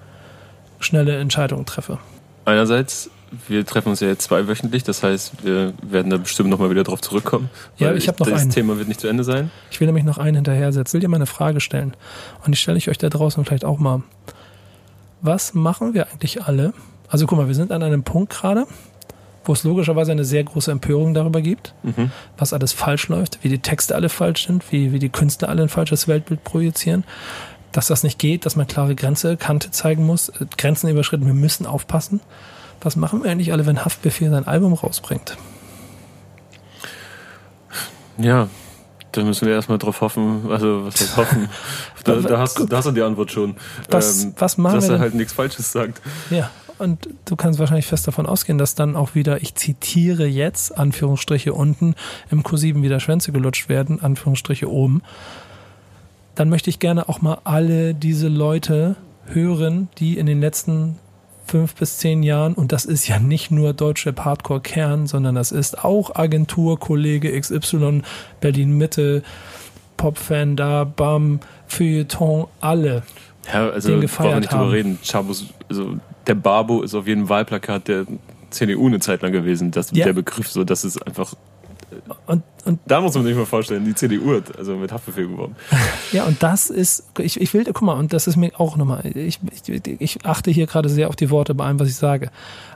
schnelle Entscheidungen treffe. Einerseits wir treffen uns ja jetzt zweiwöchentlich, das heißt, wir werden da bestimmt nochmal wieder drauf zurückkommen. Ja, ich habe noch das einen. Thema wird nicht zu Ende sein. Ich will nämlich noch einen hinterher setzen. Will dir mal eine Frage stellen? Und die stelle ich euch da draußen vielleicht auch mal. Was machen wir eigentlich alle? Also guck mal, wir sind an einem Punkt gerade, wo es logischerweise eine sehr große Empörung darüber gibt, mhm. was alles falsch läuft, wie die Texte alle falsch sind, wie, wie die Künstler alle ein falsches Weltbild projizieren dass das nicht geht, dass man klare Grenze, Kante zeigen muss, Grenzen überschritten, wir müssen aufpassen was machen wir eigentlich alle, wenn Haftbefehl sein Album rausbringt? Ja, da müssen wir erstmal drauf hoffen, also was heißt hoffen? da, da, hast, da hast du die Antwort schon. Was, ähm, was machen dass wir er halt nichts Falsches sagt. Ja, und du kannst wahrscheinlich fest davon ausgehen, dass dann auch wieder, ich zitiere jetzt, Anführungsstriche unten, im Kursiven wieder Schwänze gelutscht werden, Anführungsstriche oben. Dann möchte ich gerne auch mal alle diese Leute hören, die in den letzten fünf bis zehn Jahren, und das ist ja nicht nur deutsche Hardcore-Kern, sondern das ist auch Agentur, Kollege XY, Berlin Mitte, Popfan da, BAM, Feuilleton, alle. Ja, also den gefeiert brauchen wir nicht drüber reden. Chabos, also der Babo ist auf jedem Wahlplakat der CDU eine Zeit lang gewesen. Das, ja. Der Begriff, so, das ist einfach und, und da muss man sich mal vorstellen, die CDU hat also mit Haftbefehl geworben. Ja, und das ist, ich, ich will, guck mal, und das ist mir auch nochmal, ich, ich, ich achte hier gerade sehr auf die Worte bei allem, was ich sage.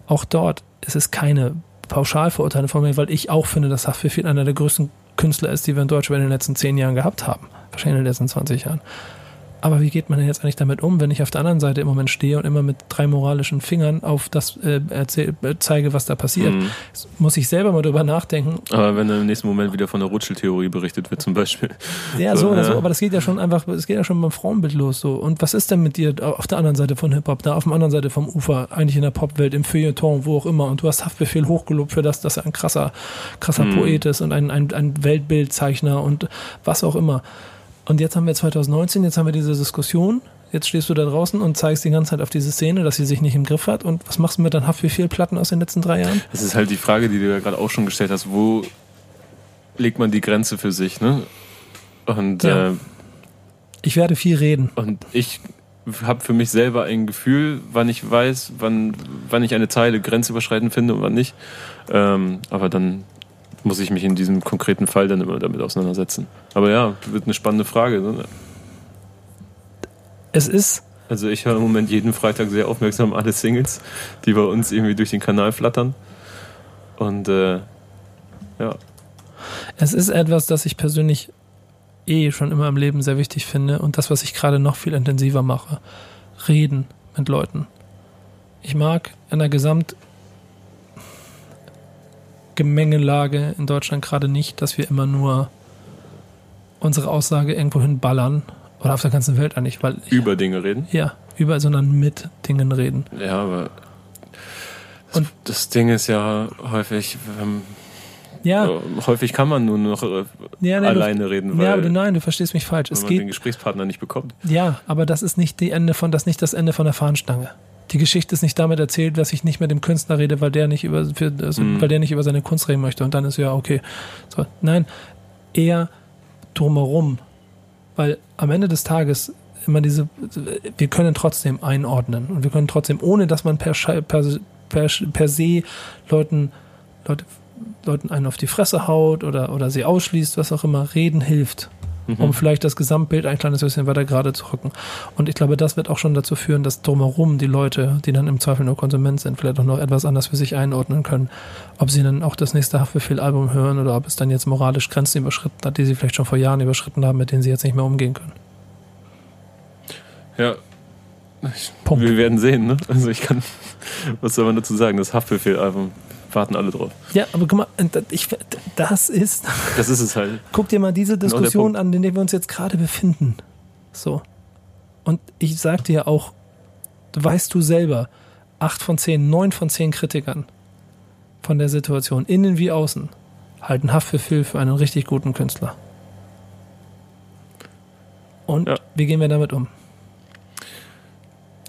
Auch dort ist es keine Pauschalverurteilung von mir, weil ich auch finde, dass Haftbefehl einer der größten Künstler ist, die wir in Deutschland in den letzten zehn Jahren gehabt haben. Wahrscheinlich in den letzten 20 Jahren. Aber wie geht man denn jetzt eigentlich damit um, wenn ich auf der anderen Seite im Moment stehe und immer mit drei moralischen Fingern auf das äh, erzähl, äh, zeige, was da passiert? Mhm. Muss ich selber mal drüber nachdenken. Aber wenn dann im nächsten Moment wieder von der Rutscheltheorie berichtet wird, zum Beispiel. Ja, so oder so, ja. aber das geht ja schon einfach, es geht ja schon beim Frauenbild los. So. Und was ist denn mit dir auf der anderen Seite von Hip-Hop, da auf der anderen Seite vom Ufer, eigentlich in der Popwelt, im Feuilleton, wo auch immer, und du hast Haftbefehl hochgelobt für das, dass er ein krasser, krasser Mhm. Poet ist und ein, ein, ein Weltbildzeichner und was auch immer. Und jetzt haben wir 2019, jetzt haben wir diese Diskussion. Jetzt stehst du da draußen und zeigst die ganze Zeit auf diese Szene, dass sie sich nicht im Griff hat. Und was machst du mit deinen Haftbefehl-Platten aus den letzten drei Jahren? Das ist halt die Frage, die du ja gerade auch schon gestellt hast. Wo legt man die Grenze für sich, ne? Und, Ja. äh, Ich werde viel reden. und ich habe für mich selber ein Gefühl, wann ich weiß, wann, wann ich eine Zeile grenzüberschreitend finde und wann nicht. Ähm, aber dann muss ich mich in diesem konkreten Fall dann immer damit auseinandersetzen. Aber ja, wird eine spannende Frage. Ne? Es ist Also ich höre im Moment jeden Freitag sehr aufmerksam alle Singles, die bei uns irgendwie durch den Kanal flattern. Und äh, ja, Es ist etwas, das ich persönlich eh schon immer im Leben sehr wichtig finde und das, was ich gerade noch viel intensiver mache. Reden mit Leuten. Ich mag in der Gesamt Gemengelage in Deutschland gerade nicht, dass wir immer nur unsere Aussage irgendwo hinballern oder auf der ganzen Welt eigentlich, weil ich, über Dinge reden. ja, über, sondern mit Dingen reden. Ja, aber das, Und- das Ding ist ja häufig, Ja, äh, häufig kann man nur noch äh, ja, nee, alleine reden, du, weil ja, aber du, nein, du verstehst mich falsch. wenn Es man geht den Gesprächspartner nicht bekommt. Ja, aber das ist nicht die Ende von, das ist nicht das Ende von der Fahnenstange. Die Geschichte ist nicht damit erzählt, dass ich nicht mit dem Künstler rede, weil der nicht über, also, Mhm. weil der nicht über seine Kunst reden möchte. Und dann ist ja okay. So, nein, eher drumherum, weil am Ende des Tages immer diese, wir können trotzdem einordnen und wir können trotzdem, ohne dass man per, per, per, per se Leuten, Leute, Leuten einen auf die Fresse haut oder, oder sie ausschließt, was auch immer, reden hilft Mhm. um vielleicht das Gesamtbild ein kleines bisschen weiter gerade zu rücken. Und ich glaube, das wird auch schon dazu führen, dass drumherum die Leute, die dann im Zweifel nur Konsument sind, vielleicht auch noch etwas anders für sich einordnen können. Ob sie dann auch das nächste Haftbefehl-Album hören oder ob es dann jetzt moralisch Grenzen überschritten hat, die sie vielleicht schon vor Jahren überschritten haben, mit denen sie jetzt nicht mehr umgehen können. Ja, Punkt. wir werden sehen, ne? Also ich kann, was soll man dazu sagen? Das Haftbefehl-Album, warten alle drauf. Ja, aber guck mal, ich, das ist, Das ist es halt. guck dir mal diese der Diskussion an, in der wir uns jetzt gerade befinden. So. Und ich sag dir auch, weißt du selber, acht von zehn, neun von zehn Kritikern von der Situation, innen wie außen, halten Haftbefehl für einen richtig guten Künstler. Und Ja. wie gehen wir damit um?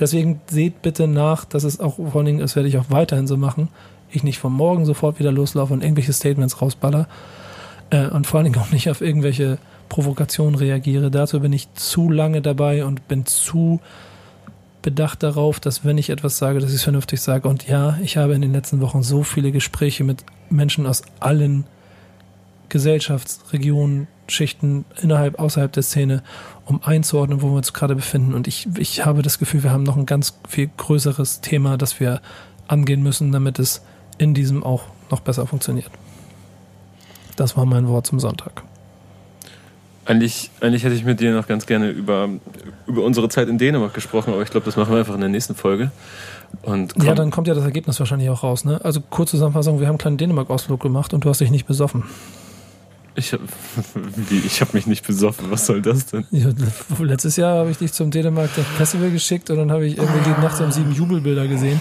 Deswegen seht bitte nach, dass es auch, vor allen Dingen, das werde ich auch weiterhin so machen, ich nicht von morgen sofort wieder loslaufe und irgendwelche Statements rausballer äh, und vor allen Dingen auch nicht auf irgendwelche Provokationen reagiere. Dazu bin ich zu lange dabei und bin zu bedacht darauf, dass wenn ich etwas sage, dass ich es vernünftig sage. Und ja, ich habe in den letzten Wochen so viele Gespräche mit Menschen aus allen Gesellschaftsregionen, Schichten innerhalb, außerhalb der Szene, um einzuordnen, wo wir uns gerade befinden. Und ich, ich habe das Gefühl, wir haben noch ein ganz viel größeres Thema, das wir angehen müssen, damit es in diesem auch noch besser funktioniert. Das war mein Wort zum Sonntag. Eigentlich, eigentlich hätte ich mit dir noch ganz gerne über, über unsere Zeit in Dänemark gesprochen, aber ich glaube, das machen wir einfach in der nächsten Folge. Und Ja, dann kommt ja das Ergebnis wahrscheinlich auch raus. Ne? Also kurze Zusammenfassung, wir haben einen kleinen Dänemark-Ausflug gemacht und du hast dich nicht besoffen. ich habe hab mich nicht besoffen. Was soll das denn? Ja, letztes Jahr habe ich dich zum Dänemark Festival geschickt und dann habe ich irgendwie die Nacht um sieben Jubelbilder gesehen.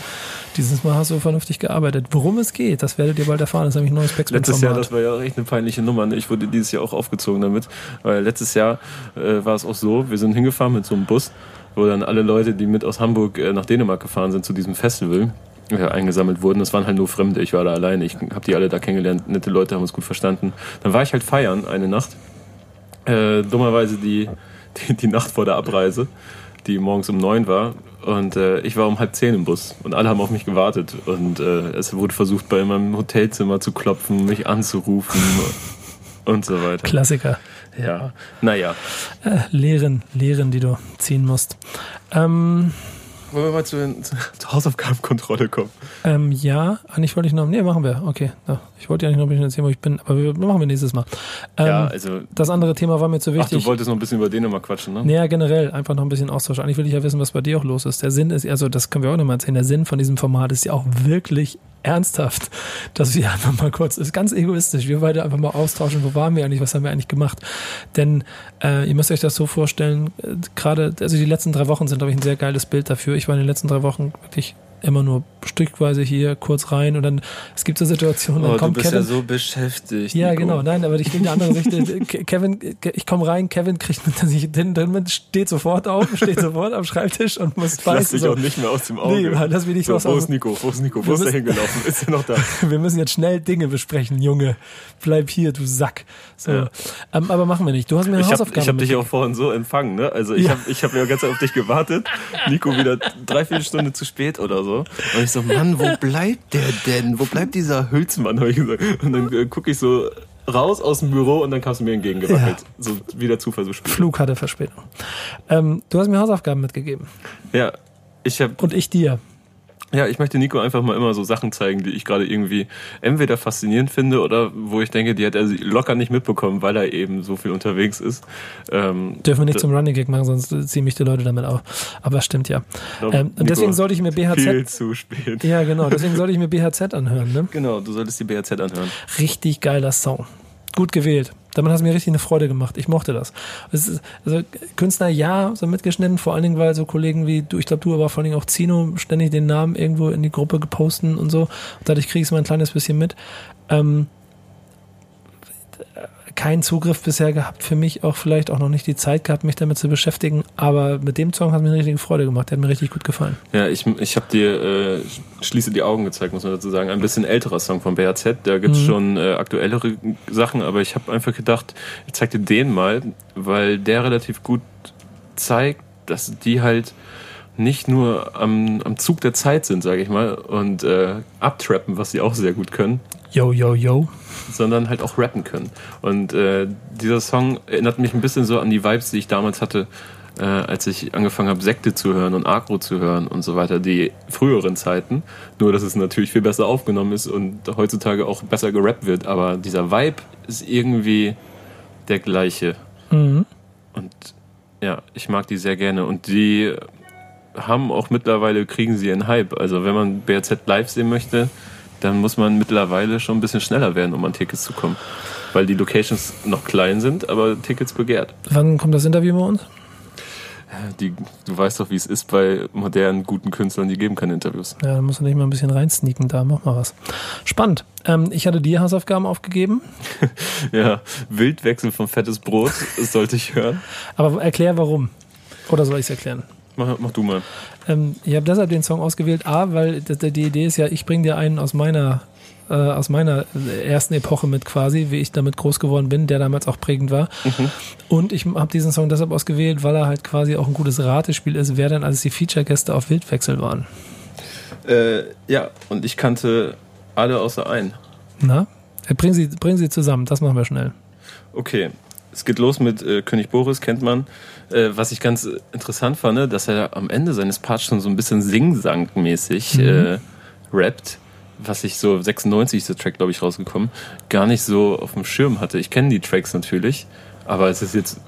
Dieses Mal hast du vernünftig gearbeitet. Worum es geht, das werdet ihr bald erfahren. Das ist nämlich ein neues Letztes Jahr, das war ja echt eine peinliche Nummer. Ne? Ich wurde dieses Jahr auch aufgezogen damit. Weil letztes Jahr äh, war es auch so, wir sind hingefahren mit so einem Bus, wo dann alle Leute, die mit aus Hamburg äh, nach Dänemark gefahren sind zu diesem Festival, äh, eingesammelt wurden. Das waren halt nur Fremde. Ich war da alleine. Ich habe die alle da kennengelernt. Nette Leute haben uns gut verstanden. Dann war ich halt feiern eine Nacht. Äh, dummerweise die, die, die Nacht vor der Abreise, die morgens um neun war. Und äh, ich war um halb zehn im Bus und alle haben auf mich gewartet. Und äh, es wurde versucht, bei meinem Hotelzimmer zu klopfen, mich anzurufen und so weiter. Klassiker. Ja, naja. Äh, Lehren, Lehren, die du ziehen musst. Ähm, wollen wir mal zur, zur Hausaufgabenkontrolle kommen? Ähm, ja, eigentlich wollte ich noch. Nee, machen wir. Okay. Ja, ich wollte ja nicht noch ein bisschen erzählen, wo ich bin, aber wir machen wir nächstes Mal. Ähm, Ja, also- Das andere Thema war mir zu Ach, wichtig. du wolltest noch ein bisschen über den nochmal quatschen, ne? Naja, generell einfach noch ein bisschen Austausch. Eigentlich will ich ja wissen, was bei dir auch los ist. Der Sinn ist, also das können wir auch nochmal erzählen, der Sinn von diesem Format ist ja auch wirklich ernsthaft, dass wir einfach mal kurz, ist ganz egoistisch, wir beide einfach mal austauschen, wo waren wir eigentlich, was haben wir eigentlich gemacht. Denn äh, ihr müsst euch das so vorstellen, äh, gerade, also die letzten drei Wochen sind, glaube ich, ein sehr geiles Bild dafür. Ich war in den letzten drei Wochen wirklich immer nur stückweise hier kurz rein und dann, es gibt so Situationen, dann Oh, du kommt bist Kevin, ja so beschäftigt. ja, Nico. genau. Nein, aber ich will die andere Sicht. Ke- Kevin, Ke- ich komme rein, Kevin kriegt mit, dass ich drin bin, steht sofort auf, steht sofort am Schreibtisch und muss Ich lass beißen. dich So. auch nicht mehr aus dem Auge. Nee, lass mich nicht so, aus Wo ist Nico? Wo ist Nico? Wo ist er müssen- hingelaufen? Ist er noch da? Wir müssen jetzt schnell Dinge besprechen, Junge. Bleib hier, du Sack. So. Ja. Ähm, aber machen wir nicht. Du hast mir eine Ich habe Hausaufgabe ich hab dich ja mitgegeben. auch vorhin so empfangen, ne? Also ich Ja. habe ich hab ja ganz auf dich gewartet. Nico wieder drei, vier Stunden zu spät oder so. Und ich so, Mann, wo bleibt der denn? Wo bleibt dieser Hülsmann? Hab ich gesagt. Und dann äh, gucke ich so raus aus dem Büro und dann kamst du mir entgegengewackelt. So wie der Zufall so spielt. Flug hatte Verspätung. Ähm, du hast mir Hausaufgaben mitgegeben. Ja, ich habe Und ich dir. Ja, ich möchte Nico einfach mal immer so Sachen zeigen, die ich gerade irgendwie entweder faszinierend finde oder wo ich denke, die hat er locker nicht mitbekommen, weil er eben so viel unterwegs ist. Ähm, Dürfen wir nicht zum Running Gag machen, sonst ziehen mich die Leute damit auf. Aber stimmt ja. glaub, Ähm, und deswegen sollte ich mir Viel BHZ. zu spät. Ja, genau. Deswegen sollte ich mir BHZ anhören. Ne? Genau, du solltest die BRZ anhören. richtig geiler Song. Gut gewählt. Damit hat es mir richtig eine Freude gemacht. Ich mochte das. Ist, also Künstler ja, so mitgeschnitten, vor allen Dingen, weil so Kollegen wie du, ich glaube du, aber vor allen Dingen auch Zino, ständig den Namen irgendwo in die Gruppe geposten und so. Dadurch kriege ich es mal ein kleines bisschen mit. Ähm, keinen Zugriff bisher gehabt für mich, auch vielleicht auch noch nicht die Zeit gehabt, mich damit zu beschäftigen. Aber mit dem Song hat mir eine richtige Freude gemacht. Der hat mir richtig gut gefallen. Ja, ich, ich habe dir äh, Schließe die Augen gezeigt, muss man dazu sagen. Ein bisschen älterer Song von BRZ. Da gibt's Mhm. schon äh, aktuellere Sachen, aber ich habe einfach gedacht, ich zeig dir den mal, weil der relativ gut zeigt, dass die halt nicht nur am, am Zug der Zeit sind, sage ich mal, und äh, abtrappen, was sie auch sehr gut können, Yo, yo, yo. sondern halt auch rappen können. Und äh, dieser Song erinnert mich ein bisschen so an die Vibes, die ich damals hatte, äh, als ich angefangen habe, Sekte zu hören und Agro zu hören und so weiter, die früheren Zeiten. Nur, dass es natürlich viel besser aufgenommen ist und heutzutage auch besser gerappt wird. Aber dieser Vibe ist irgendwie der gleiche. Mhm. Und ja, ich mag die sehr gerne. Und die haben auch mittlerweile, kriegen sie einen Hype. Also wenn man BRZ live sehen möchte, dann muss man mittlerweile schon ein bisschen schneller werden, um an Tickets zu kommen. Weil die Locations noch klein sind, aber Tickets begehrt. Wann kommt das Interview bei uns? Die, du weißt doch, wie es ist bei modernen, guten Künstlern, die geben keine Interviews. Ja, da musst du nicht mal ein bisschen reinsneaken, da mach mal was. Spannend. Ähm, ich hatte dir Hausaufgaben aufgegeben, Ja, Wildwechsel von fettes Brot, das sollte ich hören. aber erklär warum. Oder soll ich es erklären? Mach, mach du mal. Ähm, ich habe deshalb den Song ausgewählt, A, weil die Idee ist ja, ich bringe dir einen aus meiner äh, aus meiner ersten Epoche mit quasi, wie ich damit groß geworden bin, der damals auch prägend war. Und ich habe diesen Song deshalb ausgewählt, weil er halt quasi auch ein gutes Ratespiel ist, wer denn als die Feature-Gäste auf Wildwechsel waren. Äh, ja, und ich kannte alle außer einen. Na? Äh, Bring sie, bring sie zusammen, das machen wir schnell. Okay, es geht los mit äh, König Boris, kennt man. Äh, was ich ganz interessant fand, ne, dass er am Ende seines Parts schon so ein bisschen Sing-Sang-mäßig äh, rappt. Was ich so, 96 ist der Track, glaube ich, rausgekommen, gar nicht so auf dem Schirm hatte. Ich kenne die Tracks natürlich, aber es ist jetzt,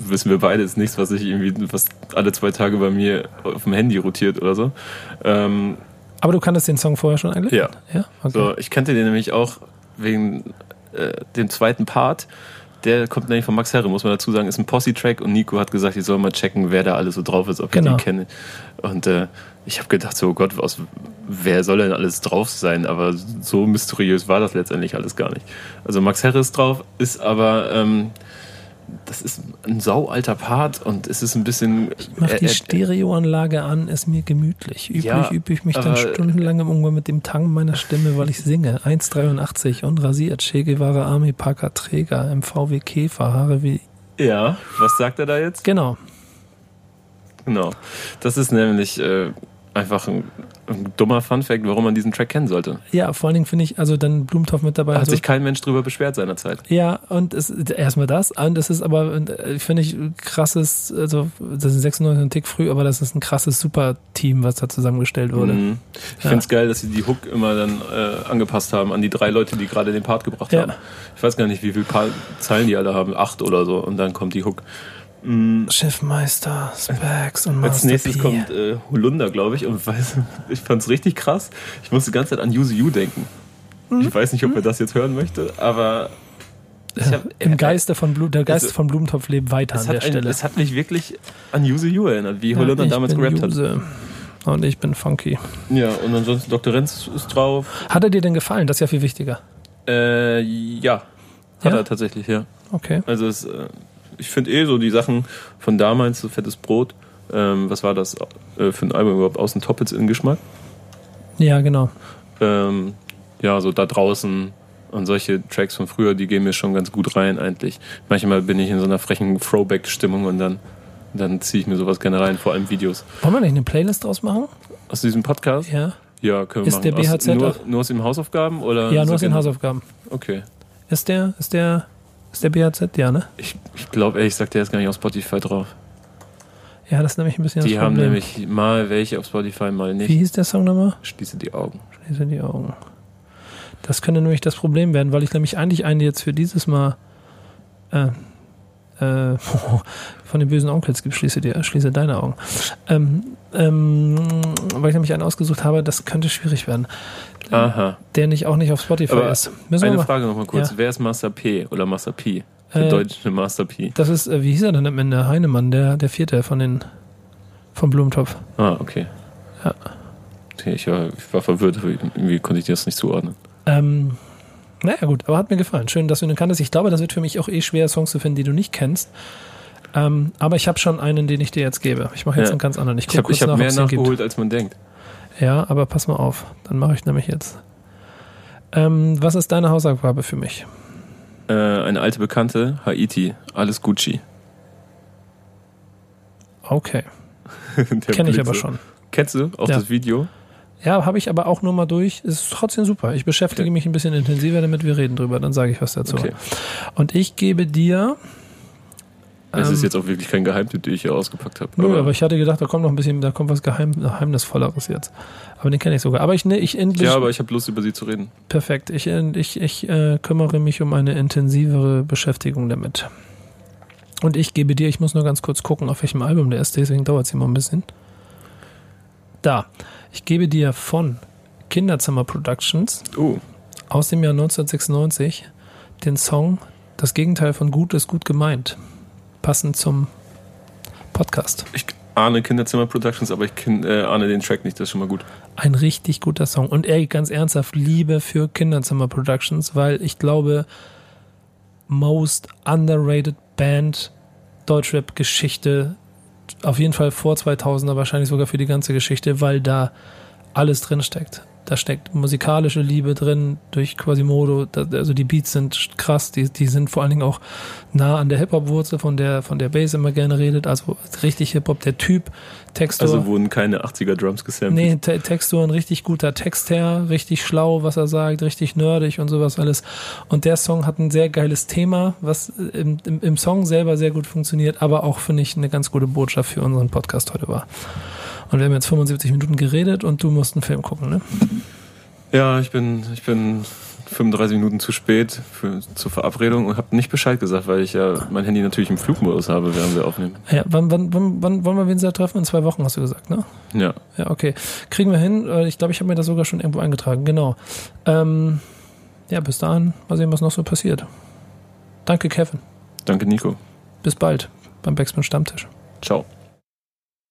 wissen wir beide, ist nichts, was ich irgendwie, was alle zwei Tage bei mir auf dem Handy rotiert oder so. Ähm, Aber du kanntest den Song vorher schon eigentlich? Ja. Ja? Okay. So, ich kannte den nämlich auch wegen äh, dem zweiten Part. Der kommt nämlich von Max Herre, muss man dazu sagen, ist ein Posse-Track und Nico hat gesagt, ich soll mal checken, wer da alles so drauf ist, ob Genau. ich die kenne. Und äh, ich habe gedacht, so oh Gott, aus, wer soll denn alles drauf sein? Aber so mysteriös war das letztendlich alles gar nicht. Also Max Herre ist drauf, ist aber ähm, das ist ein saualter Part und es ist ein bisschen. Mach äh, die äh, Stereoanlage an, ist mir gemütlich. Üblich Ja, übe ich mich dann stundenlang im Umgang mit dem Tang meiner Stimme, weil ich singe. 1,83 und rasiert. Che Guevara Army Parker Träger im VW Käfer, Haare wie. ja, was sagt er da jetzt? Genau. Genau. Das ist nämlich äh, einfach ein ein dummer Funfact, warum man diesen Track kennen sollte. Ja, vor allen Dingen finde ich, also dann Blumentopf mit dabei. Da hat so. sich kein Mensch drüber beschwert seinerzeit. Ja, und es erstmal das. Und es ist aber, äh, finde ich, krasses, also das ist 96 ein Tick früh, aber das ist ein krasses Super-Team, was da zusammengestellt wurde. Mhm. Ich Ja. finde es geil, dass sie die Hook immer dann äh, angepasst haben an die drei Leute, die gerade den Part gebracht Ja. haben. Ich weiß gar nicht, wie viele Zeilen die alle haben, acht oder so, und dann kommt die Hook. Mhm. Schiffmeister, Specs und Master Als nächstes P. kommt äh, Holunder, glaube ich, und weiß, ich fand es richtig krass. Ich musste die ganze Zeit an Use You denken. Mhm. Ich weiß nicht, ob er das jetzt hören möchte, aber hab, Im Geiste von Blu der Geist Also, von Blumentopf lebt weiter an der ein, Stelle. es hat mich wirklich an Use You erinnert, wie Holunder ich damals gerappt hat. Und ich bin funky. Ja, und ansonsten Dr. Renz ist drauf. Hat er dir denn gefallen? Das ist ja viel wichtiger. Äh, ja, hat Ja? er tatsächlich, ja. Okay. Also es, äh, ich finde eh so die Sachen von damals, so fettes Brot, ähm, was war das äh, für ein Album überhaupt? Außen Toppets in Geschmack? Ja, genau. Ähm, ja, so da draußen und solche Tracks von früher, die gehen mir schon ganz gut rein eigentlich. Manchmal bin ich in so einer frechen Throwback-Stimmung und dann, dann ziehe ich mir sowas gerne rein, vor allem Videos. Wollen wir nicht eine Playlist draus machen? Aus diesem Podcast? Ja. Ja, können wir Ist machen. der BHZ aus, nur, nur aus den Hausaufgaben? Oder Ja, nur aus den Hausaufgaben. Okay. Ist der, ist der, ist der BHZ? Ja, ne? Ich, ich glaube, ehrlich gesagt, der ist gar nicht auf Spotify drauf. Ja, das ist nämlich ein bisschen Die haben nämlich mal welche auf Spotify, mal nicht. Wie hieß der Song nochmal? Schließe die Augen. Schließe die Augen. Das könnte nämlich das Problem werden, weil ich nämlich eigentlich eine jetzt für dieses Mal äh, äh, von den bösen Onkels gibt, schließe, dir, schließe deine Augen. Ähm, ähm, weil ich nämlich einen ausgesucht habe, das könnte schwierig werden. Aha. Der nicht auch nicht auf Spotify Aber ist. Müssen Eine mal. Frage nochmal kurz. Ja. Wer ist Master P oder Master P? Der Äh, deutsche Master P. Das ist, äh, wie hieß er denn am Ende? Heinemann, der, der vierte von den vom Blumentopf. Ah, okay. Ja. Ich war, ich war verwirrt, irgendwie konnte ich dir das nicht zuordnen. Ähm, naja, gut, aber hat mir gefallen. Schön, dass du ihn kanntest. Ich glaube, das wird für mich auch eh schwer, Songs zu finden, die du nicht kennst. Ähm, aber ich habe schon einen, den ich dir jetzt gebe. Ich mache jetzt Ja. einen ganz anderen. Ich Ich habe hab mehr nachgeholt, als man denkt. Ja, aber pass mal auf. Dann mache ich nämlich jetzt. Ähm, was ist deine Hausaufgabe für mich? Äh, eine alte Bekannte, Haiti, alles Gucci. Okay, kenne ich aber schon. Kennst du auch Ja. das Video? Ja, habe ich aber auch nur mal durch. Ist trotzdem super. Ich beschäftige Okay. mich ein bisschen intensiver damit. Wir reden drüber. Dann sage ich was dazu. Okay. Und ich gebe dir. Es ähm, ist jetzt auch wirklich kein Geheimtipp, den ich hier ausgepackt habe. Nö, aber, ich hatte gedacht, da kommt noch ein bisschen, da kommt was Geheim, Geheimnisvolleres jetzt. Aber den kenne ich sogar. Aber ich, ne, ich endlich. ja, aber ich habe Lust, über sie zu reden. perfekt. Ich, ich, ich äh, kümmere mich um eine intensivere Beschäftigung damit. Und ich gebe dir, ich muss nur ganz kurz gucken, auf welchem Album der ist, deswegen dauert es mal ein bisschen. Da. Ich gebe dir von Kinderzimmer Productions Oh, aus dem Jahr 1996 den Song Das Gegenteil von gut ist gut gemeint. Passend zum Podcast. ich ahne Kinderzimmer Productions, aber ich kin- äh, ahne den Track nicht, das ist schon mal gut. Ein richtig guter Song. Und ey, ganz ernsthaft, Liebe für Kinderzimmer Productions, weil ich glaube, most underrated Band Deutschrap-Geschichte, auf jeden Fall vor 2000er, wahrscheinlich sogar für die ganze Geschichte, weil da alles drin steckt. Da steckt musikalische Liebe drin durch Quasimodo. Da, also die Beats sind krass, die, die sind vor allen Dingen auch nah an der Hip-Hop-Wurzel, von der, von der Bass immer gerne redet. Also richtig Hip-Hop, der Typ, Textur. Also wurden keine 80er Drums gesampelt. Nee, Te Textur, ein richtig guter Text her, richtig schlau, was er sagt, richtig nerdig und sowas alles. Und der Song hat ein sehr geiles Thema, was im, im, im Song selber sehr gut funktioniert, aber auch, finde ich, eine ganz gute Botschaft für unseren Podcast heute war. Und wir haben jetzt 75 Minuten geredet und du musst einen Film gucken, ne? Ja, ich bin, ich bin 35 Minuten zu spät für, zur Verabredung und habe nicht Bescheid gesagt, weil ich ja mein Handy natürlich im Flugmodus habe, während wir aufnehmen. Ja, wann, wann, wann, wann wollen wir wen treffen? In zwei Wochen, hast du gesagt, ne? Ja, Ja, okay. Kriegen wir hin. Äh, Ich glaube, ich habe mir das sogar schon irgendwo eingetragen. Genau. Ähm, ja, bis dahin mal sehen, was noch so passiert. Danke, Kevin. danke Nico. Bis bald beim Backspin Stammtisch. Ciao.